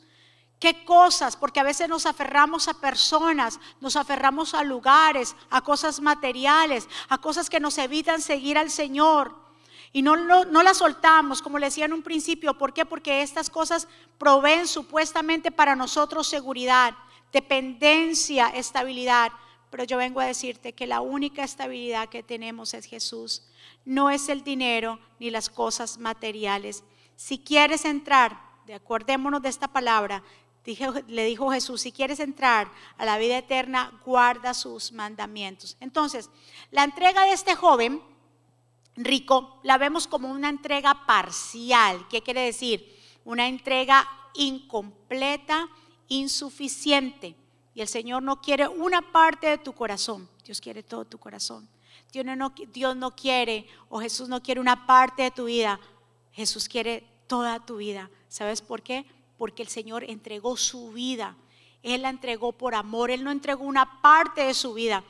¿Qué cosas? Porque a veces nos aferramos a personas, nos aferramos a lugares, a cosas materiales, a cosas que nos evitan seguir al Señor. Y no, no, las soltamos, como le decía en un principio. ¿Por qué? Porque estas cosas proveen supuestamente para nosotros seguridad, dependencia, estabilidad. Pero yo vengo a decirte que la única estabilidad que tenemos es Jesús no es el dinero ni las cosas materiales. Si quieres entrar, de acordémonos de esta palabra, le dijo Jesús, si quieres entrar a la vida eterna, guarda sus mandamientos. Entonces, la entrega de este joven rico la vemos como una entrega parcial. ¿Qué quiere decir? Una entrega incompleta, insuficiente. Y el Señor no quiere una parte de tu corazón, Dios quiere todo tu corazón. Dios no, quiere o Jesús no quiere una parte de tu vida, Jesús quiere toda tu vida. ¿Sabes por qué? Porque el Señor entregó su vida. Él la entregó por amor, Él no entregó una parte de su vida.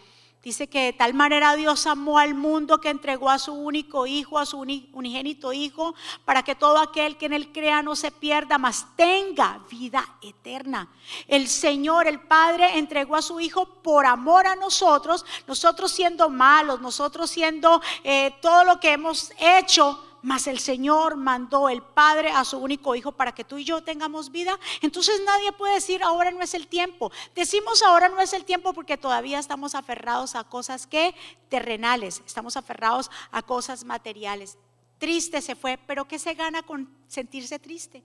Dice que de tal manera Dios amó al mundo que entregó a su único hijo, a su unigénito hijo, para que todo aquel que en él crea no se pierda, mas tenga vida eterna. El Señor, el Padre, entregó a su hijo por amor a nosotros, nosotros siendo malos, nosotros siendo eh, todo lo que hemos hecho mas el Señor mandó el Padre a su único Hijo para que tú y yo tengamos vida. Entonces nadie puede decir ahora no es el tiempo. Decimos ahora no es el tiempo porque todavía estamos aferrados a cosas que terrenales, estamos aferrados a cosas materiales. Triste se fue, pero ¿qué se gana con sentirse triste?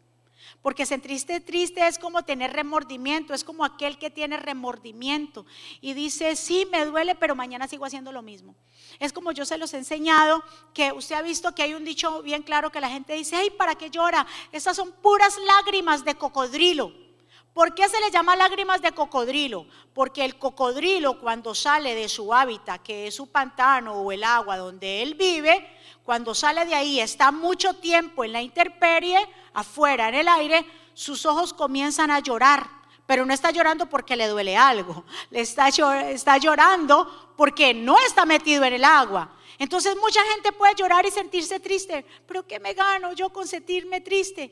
Porque sentirse triste es como tener remordimiento, es como aquel que tiene remordimiento y dice, sí, me duele, pero mañana sigo haciendo lo mismo. Es como yo se los he enseñado, que usted ha visto que hay un dicho bien claro que la gente dice, ay, ¿para qué llora? Estas son puras lágrimas de cocodrilo. ¿Por qué se le llama lágrimas de cocodrilo? Porque el cocodrilo cuando sale de su hábitat, que es su pantano o el agua donde él vive, cuando sale de ahí está mucho tiempo en la intemperie, afuera en el aire, sus ojos comienzan a llorar, pero no está llorando porque le duele algo, le está, está llorando porque no está metido en el agua. Entonces mucha gente puede llorar y sentirse triste, pero ¿qué me gano yo con sentirme triste?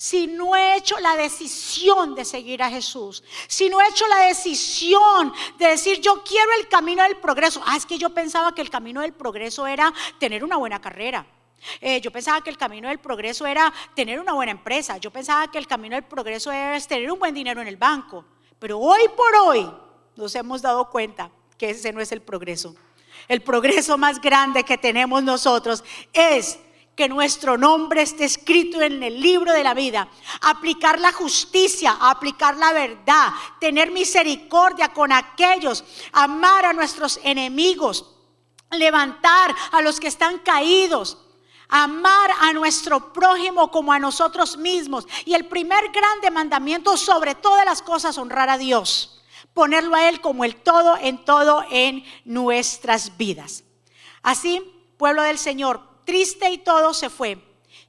Si no he hecho la decisión de seguir a Jesús, si no he hecho la decisión de decir yo quiero el camino del progreso, ah, es que yo pensaba que el camino del progreso era tener una buena carrera. Eh, yo pensaba que el camino del progreso era tener una buena empresa. Yo pensaba que el camino del progreso era tener un buen dinero en el banco. Pero hoy por hoy nos hemos dado cuenta que ese no es el progreso. El progreso más grande que tenemos nosotros es que nuestro nombre esté escrito en el libro de la vida, aplicar la justicia, aplicar la verdad, tener misericordia con aquellos, amar a nuestros enemigos, levantar a los que están caídos. Amar a nuestro prójimo como a nosotros mismos. Y el primer grande mandamiento sobre todas las cosas, honrar a Dios. Ponerlo a Él como el todo en todo en nuestras vidas. Así, pueblo del Señor, triste y todo se fue.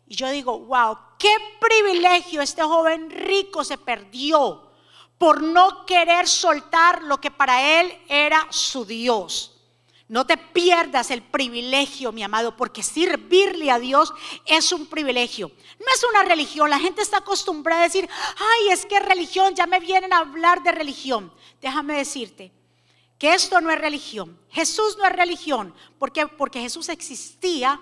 Y yo digo, wow, qué privilegio este joven rico se perdió por no querer soltar lo que para él era su Dios. No te pierdas el privilegio, mi amado, porque servirle a Dios es un privilegio. No es una religión. La gente está acostumbrada a decir, ay, es que religión, ya me vienen a hablar de religión. Déjame decirte que esto no es religión. Jesús no es religión. ¿Por qué? Porque Jesús existía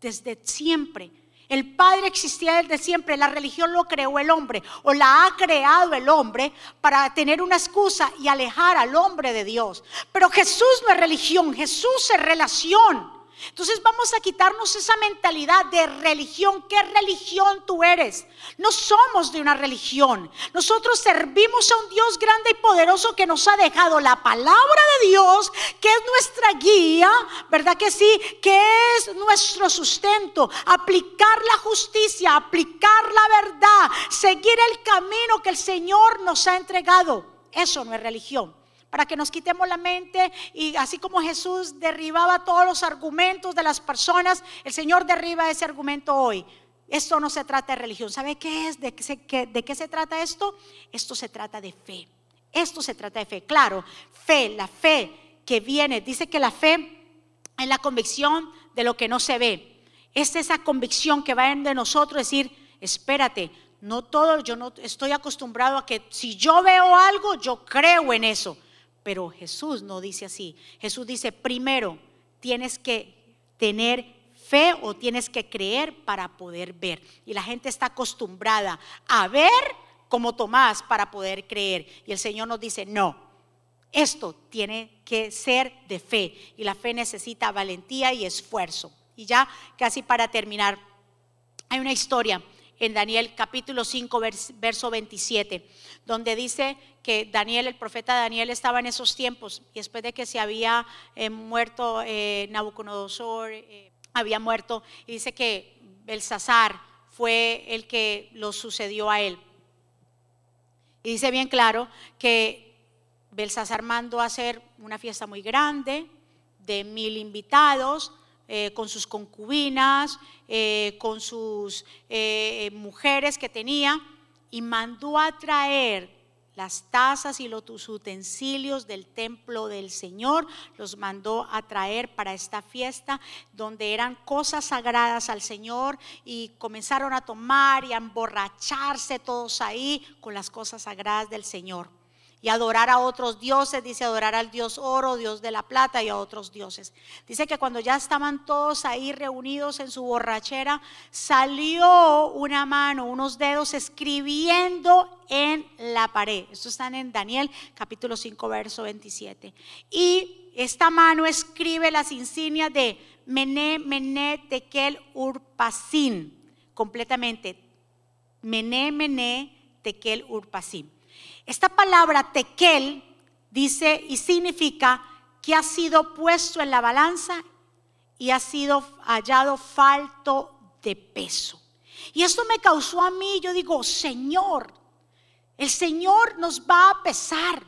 desde siempre. El Padre existía desde siempre, la religión lo creó el hombre o la ha creado el hombre para tener una excusa y alejar al hombre de Dios. Pero Jesús no es religión, Jesús es relación. Entonces vamos a quitarnos esa mentalidad de religión. ¿Qué religión tú eres? No somos de una religión. Nosotros servimos a un Dios grande y poderoso que nos ha dejado la palabra de Dios, que es nuestra guía, ¿verdad que sí? Que es nuestro sustento. Aplicar la justicia, aplicar la verdad, seguir el camino que el Señor nos ha entregado. Eso no es religión para que nos quitemos la mente y así como Jesús derribaba todos los argumentos de las personas, el Señor derriba ese argumento hoy. Esto no se trata de religión. ¿Sabe qué es? ¿De qué, se, ¿De qué se trata esto? Esto se trata de fe. Esto se trata de fe. Claro, fe, la fe que viene. Dice que la fe es la convicción de lo que no se ve. Es esa convicción que va en de nosotros decir, espérate, no todo, yo no estoy acostumbrado a que si yo veo algo, yo creo en eso. Pero Jesús no dice así. Jesús dice, primero tienes que tener fe o tienes que creer para poder ver. Y la gente está acostumbrada a ver como Tomás para poder creer. Y el Señor nos dice, no, esto tiene que ser de fe. Y la fe necesita valentía y esfuerzo. Y ya casi para terminar, hay una historia en Daniel capítulo 5, verso 27, donde dice que Daniel, el profeta Daniel, estaba en esos tiempos y después de que se había eh, muerto eh, Nabucodonosor, eh, había muerto, y dice que Belsasar fue el que lo sucedió a él. Y dice bien claro que Belsasar mandó a hacer una fiesta muy grande de mil invitados, eh, con sus concubinas, eh, con sus eh, mujeres que tenía, y mandó a traer las tazas y los utensilios del templo del Señor, los mandó a traer para esta fiesta donde eran cosas sagradas al Señor y comenzaron a tomar y a emborracharse todos ahí con las cosas sagradas del Señor y adorar a otros dioses, dice adorar al dios oro, dios de la plata y a otros dioses. Dice que cuando ya estaban todos ahí reunidos en su borrachera, salió una mano, unos dedos escribiendo en la pared. Esto está en Daniel capítulo 5, verso 27. Y esta mano escribe las insignias de Mené, Mené, Tekel, Urpasin, completamente. Mené, Mené, Tekel, Urpasin. Esta palabra tekel dice y significa que ha sido puesto en la balanza y ha sido hallado falto de peso. Y esto me causó a mí, yo digo, Señor, el Señor nos va a pesar.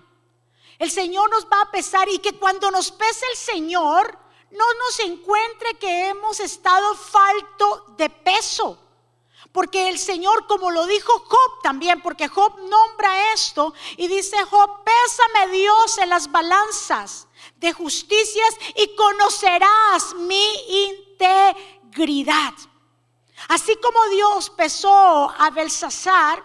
El Señor nos va a pesar y que cuando nos pese el Señor, no nos encuentre que hemos estado falto de peso. Porque el Señor, como lo dijo Job también, porque Job nombra esto y dice Job, pésame Dios en las balanzas de justicias y conocerás mi integridad. Así como Dios pesó a Belsasar,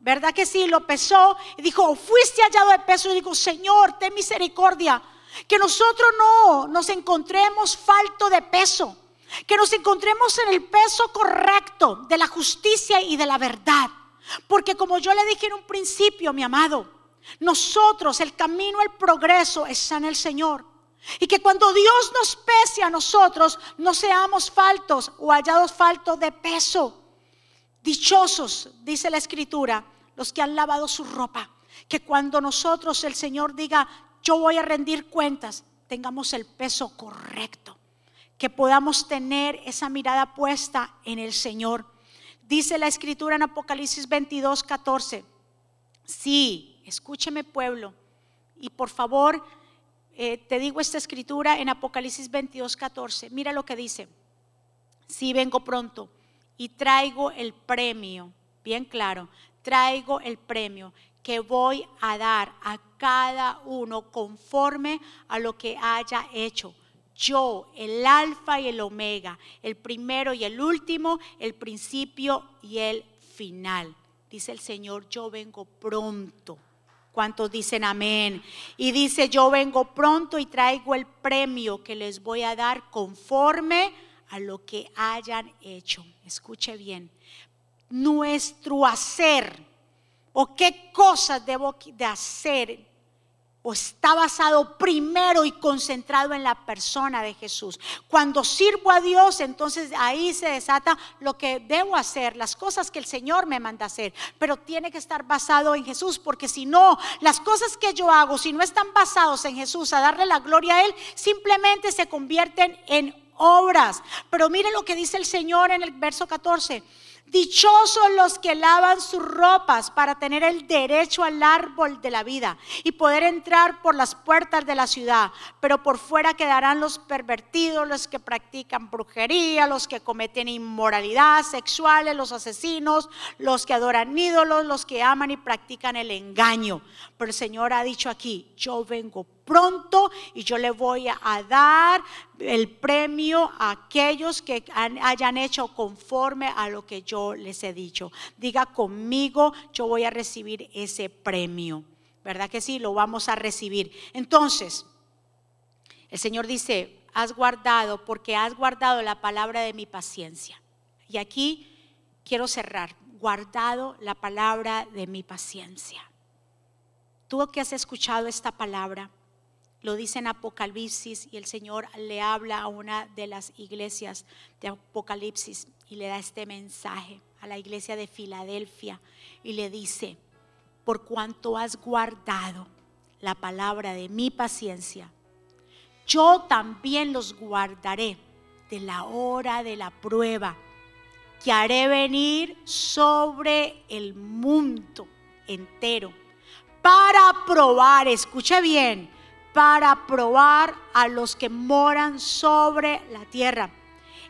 ¿verdad que sí? Lo pesó y dijo, fuiste hallado de peso. Y dijo, Señor, ten misericordia, que nosotros no nos encontremos falto de peso, que nos encontremos en el peso correcto de la justicia y de la verdad. Porque como yo le dije en un principio, mi amado, nosotros, el camino el progreso está en el Señor. Y que cuando Dios nos pese a nosotros, no seamos faltos o hallados faltos de peso. Dichosos, dice la escritura, los que han lavado su ropa. Que cuando nosotros, el Señor diga, yo voy a rendir cuentas, tengamos el peso correcto. Que podamos tener esa mirada puesta en el Señor. Dice la escritura en Apocalipsis 22, 14. Sí, escúcheme pueblo. Y por favor, eh, te digo esta escritura en Apocalipsis 22, 14. Mira lo que dice. Sí, vengo pronto y traigo el premio, bien claro, traigo el premio que voy a dar a cada uno conforme a lo que haya hecho. Yo, el alfa y el omega, el primero y el último, el principio y el final. Dice el Señor, yo vengo pronto. ¿Cuántos dicen amén? Y dice, yo vengo pronto y traigo el premio que les voy a dar conforme a lo que hayan hecho. Escuche bien. Nuestro hacer o qué cosas debo de hacer o está basado primero y concentrado en la persona de Jesús. Cuando sirvo a Dios, entonces ahí se desata lo que debo hacer, las cosas que el Señor me manda hacer, pero tiene que estar basado en Jesús, porque si no, las cosas que yo hago, si no están basados en Jesús, a darle la gloria a Él, simplemente se convierten en obras. Pero mire lo que dice el Señor en el verso 14. Dichosos los que lavan sus ropas para tener el derecho al árbol de la vida y poder entrar por las puertas de la ciudad. Pero por fuera quedarán los pervertidos, los que practican brujería, los que cometen inmoralidad sexuales, los asesinos, los que adoran ídolos, los que aman y practican el engaño. Pero el Señor ha dicho aquí, yo vengo pronto y yo le voy a dar el premio a aquellos que hayan hecho conforme a lo que yo les he dicho. Diga conmigo, yo voy a recibir ese premio. ¿Verdad que sí? Lo vamos a recibir. Entonces, el Señor dice, has guardado, porque has guardado la palabra de mi paciencia. Y aquí quiero cerrar, guardado la palabra de mi paciencia. Tú que has escuchado esta palabra, lo dice en Apocalipsis y el Señor le habla a una de las iglesias de Apocalipsis y le da este mensaje a la iglesia de Filadelfia y le dice, por cuanto has guardado la palabra de mi paciencia, yo también los guardaré de la hora de la prueba que haré venir sobre el mundo entero para probar, escuche bien, para probar a los que moran sobre la tierra.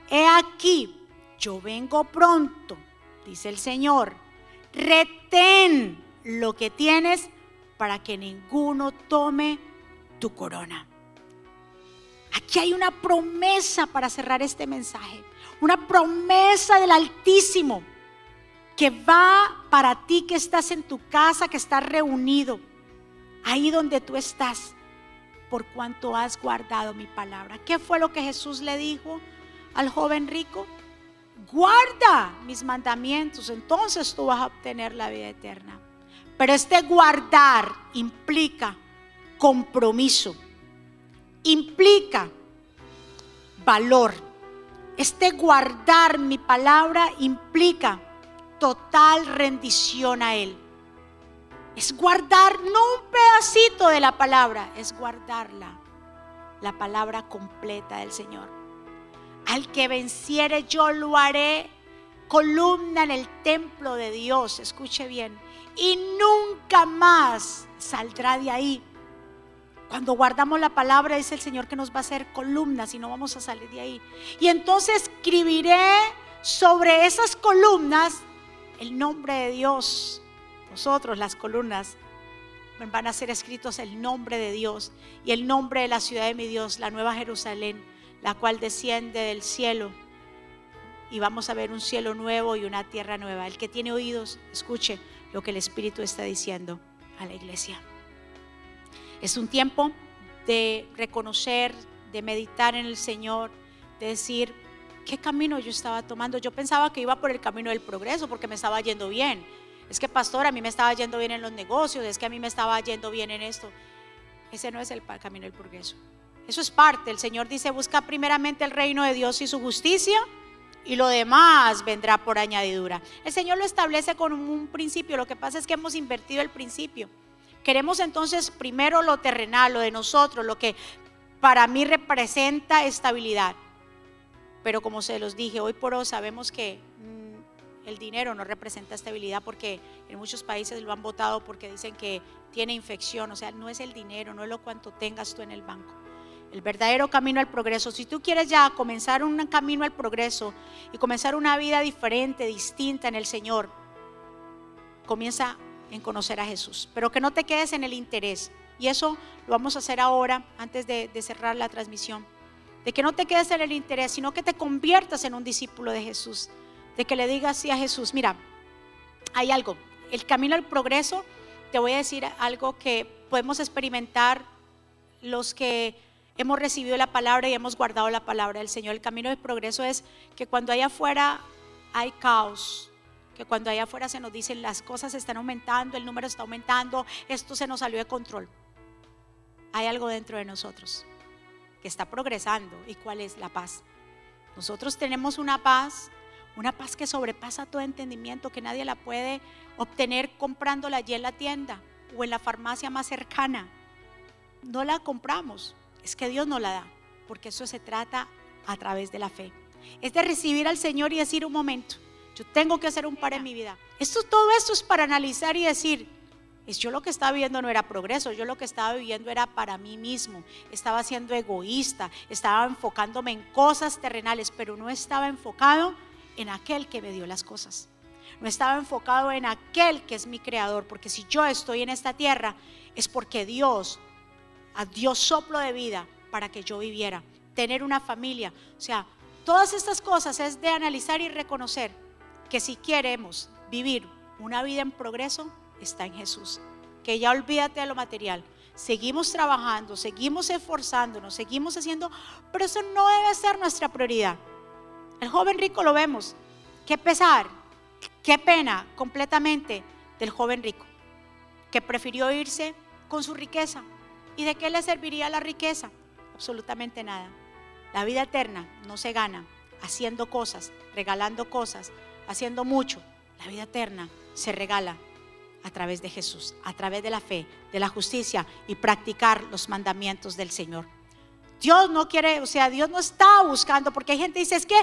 He aquí, yo vengo pronto, dice el Señor. Retén lo que tienes para que ninguno tome tu corona. Aquí hay una promesa para cerrar este mensaje. Una promesa del Altísimo que va para ti que estás en tu casa, que estás reunido, ahí donde tú estás por cuanto has guardado mi palabra. ¿Qué fue lo que Jesús le dijo al joven rico? Guarda mis mandamientos, entonces tú vas a obtener la vida eterna. Pero este guardar implica compromiso, implica valor. Este guardar mi palabra implica total rendición a Él. Es guardar no un pedacito de la palabra, es guardarla, la palabra completa del Señor. Al que venciere yo lo haré columna en el templo de Dios, escuche bien, y nunca más saldrá de ahí. Cuando guardamos la palabra, dice el Señor que nos va a hacer columnas y no vamos a salir de ahí. Y entonces escribiré sobre esas columnas el nombre de Dios. Nosotros, las columnas, van a ser escritos el nombre de Dios y el nombre de la ciudad de mi Dios, la nueva Jerusalén, la cual desciende del cielo. Y vamos a ver un cielo nuevo y una tierra nueva. El que tiene oídos, escuche lo que el Espíritu está diciendo a la iglesia. Es un tiempo de reconocer, de meditar en el Señor, de decir, ¿qué camino yo estaba tomando? Yo pensaba que iba por el camino del progreso porque me estaba yendo bien. Es que, pastor, a mí me estaba yendo bien en los negocios, es que a mí me estaba yendo bien en esto. Ese no es el camino del progreso. Eso es parte. El Señor dice, busca primeramente el reino de Dios y su justicia y lo demás vendrá por añadidura. El Señor lo establece con un principio. Lo que pasa es que hemos invertido el principio. Queremos entonces primero lo terrenal, lo de nosotros, lo que para mí representa estabilidad. Pero como se los dije, hoy por hoy sabemos que el dinero no representa estabilidad porque en muchos países lo han votado porque dicen que tiene infección. O sea, no es el dinero, no es lo cuanto tengas tú en el banco. El verdadero camino al progreso. Si tú quieres ya comenzar un camino al progreso y comenzar una vida diferente, distinta en el Señor, comienza en conocer a Jesús. Pero que no te quedes en el interés. Y eso lo vamos a hacer ahora, antes de, de cerrar la transmisión de que no te quedes en el interés, sino que te conviertas en un discípulo de Jesús, de que le digas sí a Jesús, mira, hay algo, el camino al progreso, te voy a decir algo que podemos experimentar los que hemos recibido la palabra y hemos guardado la palabra del Señor. El camino del progreso es que cuando allá afuera hay caos, que cuando allá afuera se nos dicen las cosas están aumentando, el número está aumentando, esto se nos salió de control. Hay algo dentro de nosotros que está progresando. ¿Y cuál es la paz? Nosotros tenemos una paz, una paz que sobrepasa todo entendimiento, que nadie la puede obtener comprándola allí en la tienda o en la farmacia más cercana. No la compramos, es que Dios nos la da, porque eso se trata a través de la fe. Es de recibir al Señor y decir un momento, yo tengo que hacer un par en mi vida. Esto, todo esto es para analizar y decir, yo lo que estaba viviendo no era progreso, yo lo que estaba viviendo era para mí mismo. Estaba siendo egoísta, estaba enfocándome en cosas terrenales, pero no estaba enfocado en aquel que me dio las cosas. No estaba enfocado en aquel que es mi creador, porque si yo estoy en esta tierra es porque Dios, a soplo de vida para que yo viviera, tener una familia. O sea, todas estas cosas es de analizar y reconocer que si queremos vivir una vida en progreso, está en Jesús. Que ya olvídate de lo material. Seguimos trabajando, seguimos esforzándonos, seguimos haciendo, pero eso no debe ser nuestra prioridad. El joven rico lo vemos. Qué pesar, qué pena completamente del joven rico, que prefirió irse con su riqueza. ¿Y de qué le serviría la riqueza? Absolutamente nada. La vida eterna no se gana haciendo cosas, regalando cosas, haciendo mucho. La vida eterna se regala a través de Jesús, a través de la fe, de la justicia y practicar los mandamientos del Señor. Dios no quiere, o sea, Dios no está buscando, porque hay gente que dice, es que,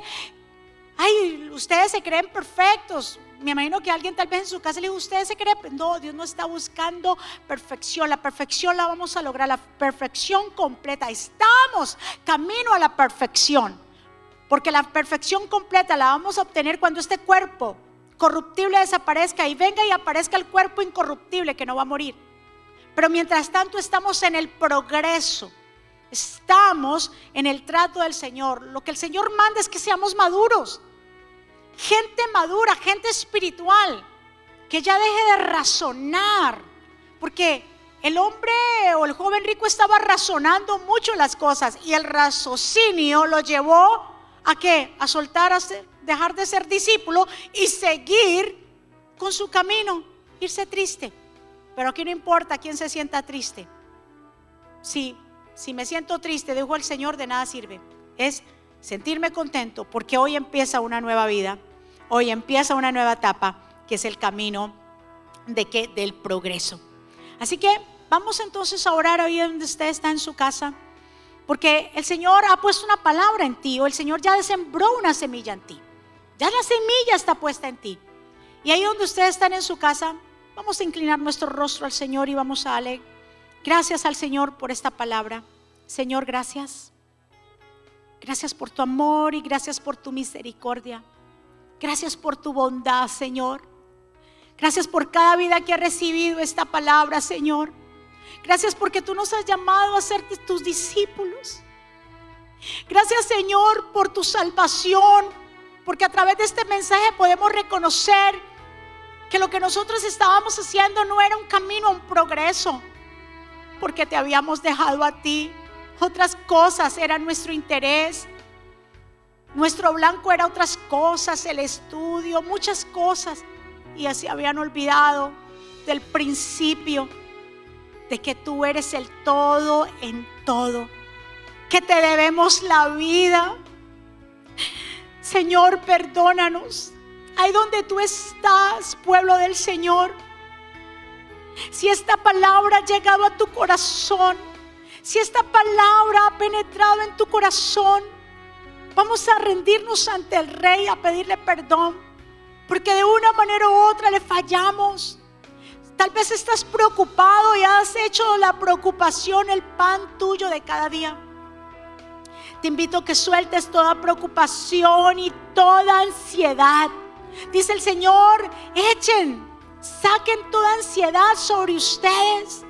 ay, ustedes se creen perfectos. Me imagino que alguien tal vez en su casa le dijo, ustedes se creen, no, Dios no está buscando perfección, la perfección la vamos a lograr, la perfección completa. Estamos camino a la perfección, porque la perfección completa la vamos a obtener cuando este cuerpo corruptible desaparezca y venga y aparezca el cuerpo incorruptible que no va a morir. Pero mientras tanto estamos en el progreso, estamos en el trato del Señor. Lo que el Señor manda es que seamos maduros, gente madura, gente espiritual, que ya deje de razonar, porque el hombre o el joven rico estaba razonando mucho las cosas y el raciocinio lo llevó a qué? A soltar, a dejar de ser discípulo y seguir con su camino, irse triste. Pero aquí no importa quién se sienta triste. Si, si me siento triste, dijo el Señor, de nada sirve. Es sentirme contento porque hoy empieza una nueva vida, hoy empieza una nueva etapa, que es el camino de que del progreso. Así que vamos entonces a orar ahí donde usted está en su casa. Porque el Señor ha puesto una palabra en ti o el Señor ya sembró una semilla en ti. Ya la semilla está puesta en ti. Y ahí donde ustedes están en su casa, vamos a inclinar nuestro rostro al Señor y vamos a darle gracias al Señor por esta palabra. Señor, gracias. Gracias por tu amor y gracias por tu misericordia. Gracias por tu bondad, Señor. Gracias por cada vida que ha recibido esta palabra, Señor. Gracias porque tú nos has llamado a ser tus discípulos. Gracias, Señor, por tu salvación, porque a través de este mensaje podemos reconocer que lo que nosotros estábamos haciendo no era un camino, un progreso, porque te habíamos dejado a ti. Otras cosas eran nuestro interés. Nuestro blanco era otras cosas, el estudio, muchas cosas. Y así habían olvidado del principio de que tú eres el todo en todo. Que te debemos la vida. Señor, perdónanos. Ahí donde tú estás, pueblo del Señor. Si esta palabra ha llegado a tu corazón, si esta palabra ha penetrado en tu corazón, vamos a rendirnos ante el Rey a pedirle perdón, porque de una manera u otra le fallamos. Tal vez estás preocupado y has hecho la preocupación el pan tuyo de cada día. Te invito a que sueltes toda preocupación y toda ansiedad. Dice el Señor, echen, saquen toda ansiedad sobre ustedes.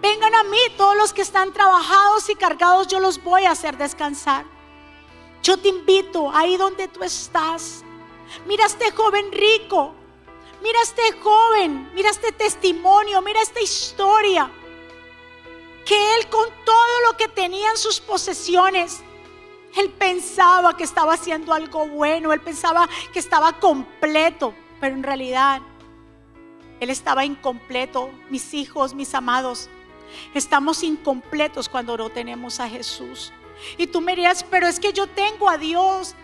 Vengan a mí todos los que están trabajados y cargados, yo los voy a hacer descansar. Yo te invito ahí donde tú estás. Mira a este joven rico. Mira a este joven. Mira este testimonio. Mira esta historia. Que él con todo lo que tenía en sus posesiones él pensaba que estaba haciendo algo bueno, él pensaba que estaba completo, pero en realidad él estaba incompleto. Mis hijos, mis amados, estamos incompletos cuando no tenemos a Jesús. Y tú me dirías, pero es que yo tengo a Dios.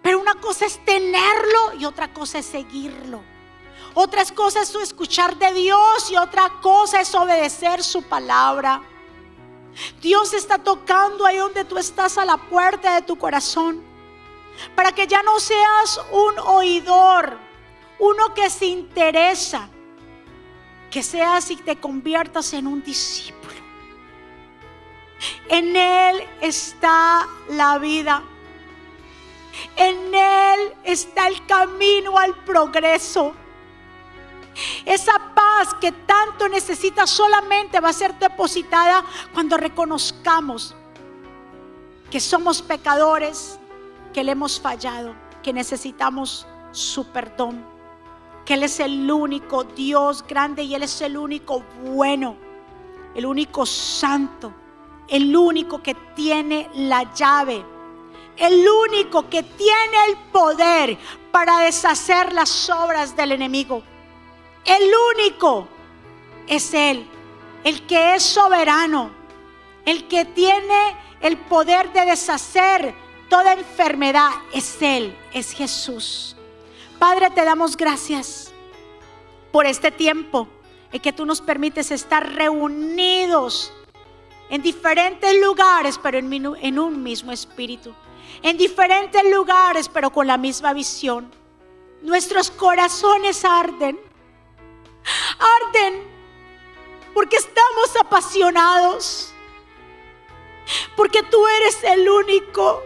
Pero una cosa es tenerlo y otra cosa es seguirlo. Otra cosa es escuchar de Dios y otra cosa es obedecer su palabra. Dios está tocando ahí donde tú estás a la puerta de tu corazón. Para que ya no seas un oidor, uno que se interesa, que seas y te conviertas en un discípulo. En Él está la vida. En Él está el camino al progreso. Esa paz que tanto necesitas solamente va a ser depositada cuando reconozcamos que somos pecadores, que le hemos fallado, que necesitamos su perdón, que Él es el único Dios grande y Él es el único bueno, el único santo, el único que tiene la llave, el único que tiene el poder para deshacer las obras del enemigo. El único es Él, el que es soberano, el que tiene el poder de deshacer toda enfermedad. Es Él, es Jesús. Padre, te damos gracias por este tiempo en que tú nos permites estar reunidos en diferentes lugares, pero en, en un mismo espíritu. En diferentes lugares, pero con la misma visión. Nuestros corazones arden arden porque estamos apasionados, porque tú eres el único,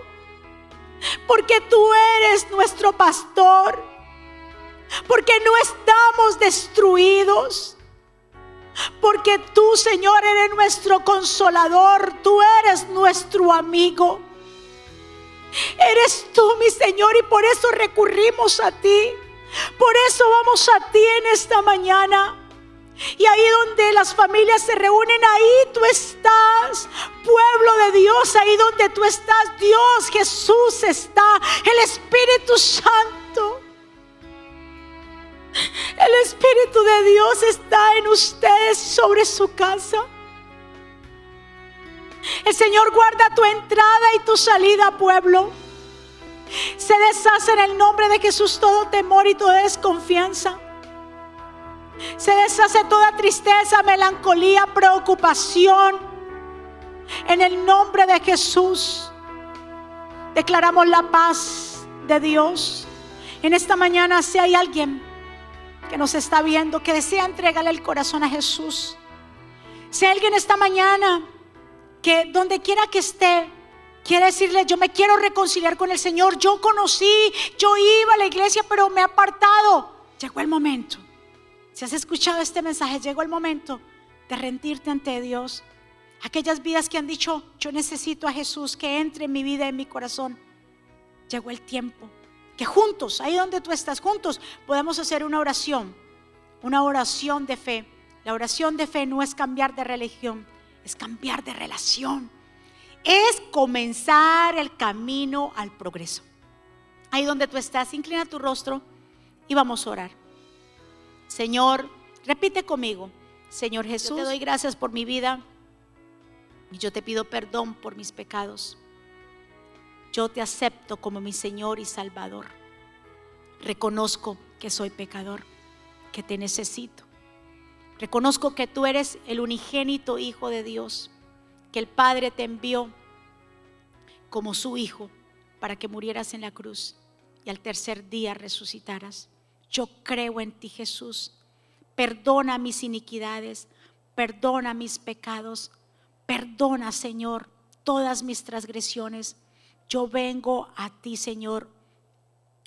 porque tú eres nuestro pastor, porque no estamos destruidos. Porque tú, Señor, eres nuestro consolador, tú eres nuestro amigo. Eres tú, mi Señor, y por eso recurrimos a ti. Por eso vamos a ti en esta mañana. Y ahí donde las familias se reúnen, ahí tú estás, pueblo de Dios, ahí donde tú estás, Dios, Jesús está, el Espíritu Santo. El Espíritu de Dios está en ustedes sobre su casa. El Señor guarda tu entrada y tu salida, pueblo. Se deshace en el nombre de Jesús todo temor y toda desconfianza. Se deshace toda tristeza, melancolía, preocupación. En el nombre de Jesús declaramos la paz de Dios. En esta mañana si hay alguien que nos está viendo, que desea entregarle el corazón a Jesús. Si alguien esta mañana que donde quiera que esté, Quiere decirle, yo me quiero reconciliar con el Señor. Yo conocí, yo iba a la iglesia, pero me he apartado. Llegó el momento. Si has escuchado este mensaje, llegó el momento de rendirte ante Dios. Aquellas vidas que han dicho, yo necesito a Jesús que entre en mi vida, en mi corazón. Llegó el tiempo. Que juntos, ahí donde tú estás, juntos, podemos hacer una oración. Una oración de fe. La oración de fe no es cambiar de religión, es cambiar de relación es comenzar el camino al progreso. Ahí donde tú estás, inclina tu rostro y vamos a orar. Señor, repite conmigo, Señor Jesús, yo te doy gracias por mi vida y yo te pido perdón por mis pecados. Yo te acepto como mi Señor y Salvador. Reconozco que soy pecador, que te necesito. Reconozco que tú eres el unigénito Hijo de Dios que el Padre te envió como su Hijo para que murieras en la cruz y al tercer día resucitaras. Yo creo en ti, Jesús. Perdona mis iniquidades, perdona mis pecados, perdona, Señor, todas mis transgresiones. Yo vengo a ti, Señor,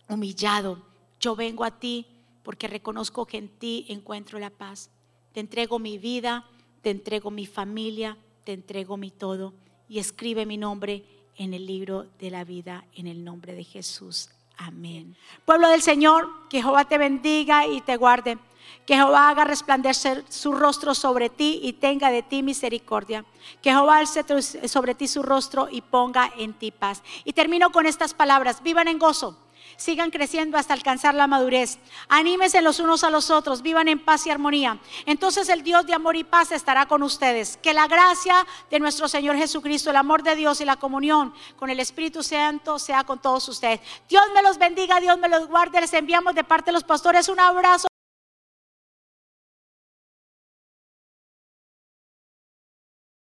humillado. Yo vengo a ti porque reconozco que en ti encuentro la paz. Te entrego mi vida, te entrego mi familia, te entrego mi todo y escribe mi nombre en el libro de la vida en el nombre de Jesús. Amén. Pueblo del Señor, que Jehová te bendiga y te guarde. Que Jehová haga resplandecer su rostro sobre ti y tenga de ti misericordia. Que Jehová alce sobre ti su rostro y ponga en ti paz. Y termino con estas palabras. Vivan en gozo sigan creciendo hasta alcanzar la madurez. Anímense los unos a los otros, vivan en paz y armonía. Entonces el Dios de amor y paz estará con ustedes. Que la gracia de nuestro Señor Jesucristo, el amor de Dios y la comunión con el Espíritu Santo sea con todos ustedes. Dios me los bendiga, Dios me los guarde. Les enviamos de parte de los pastores un abrazo.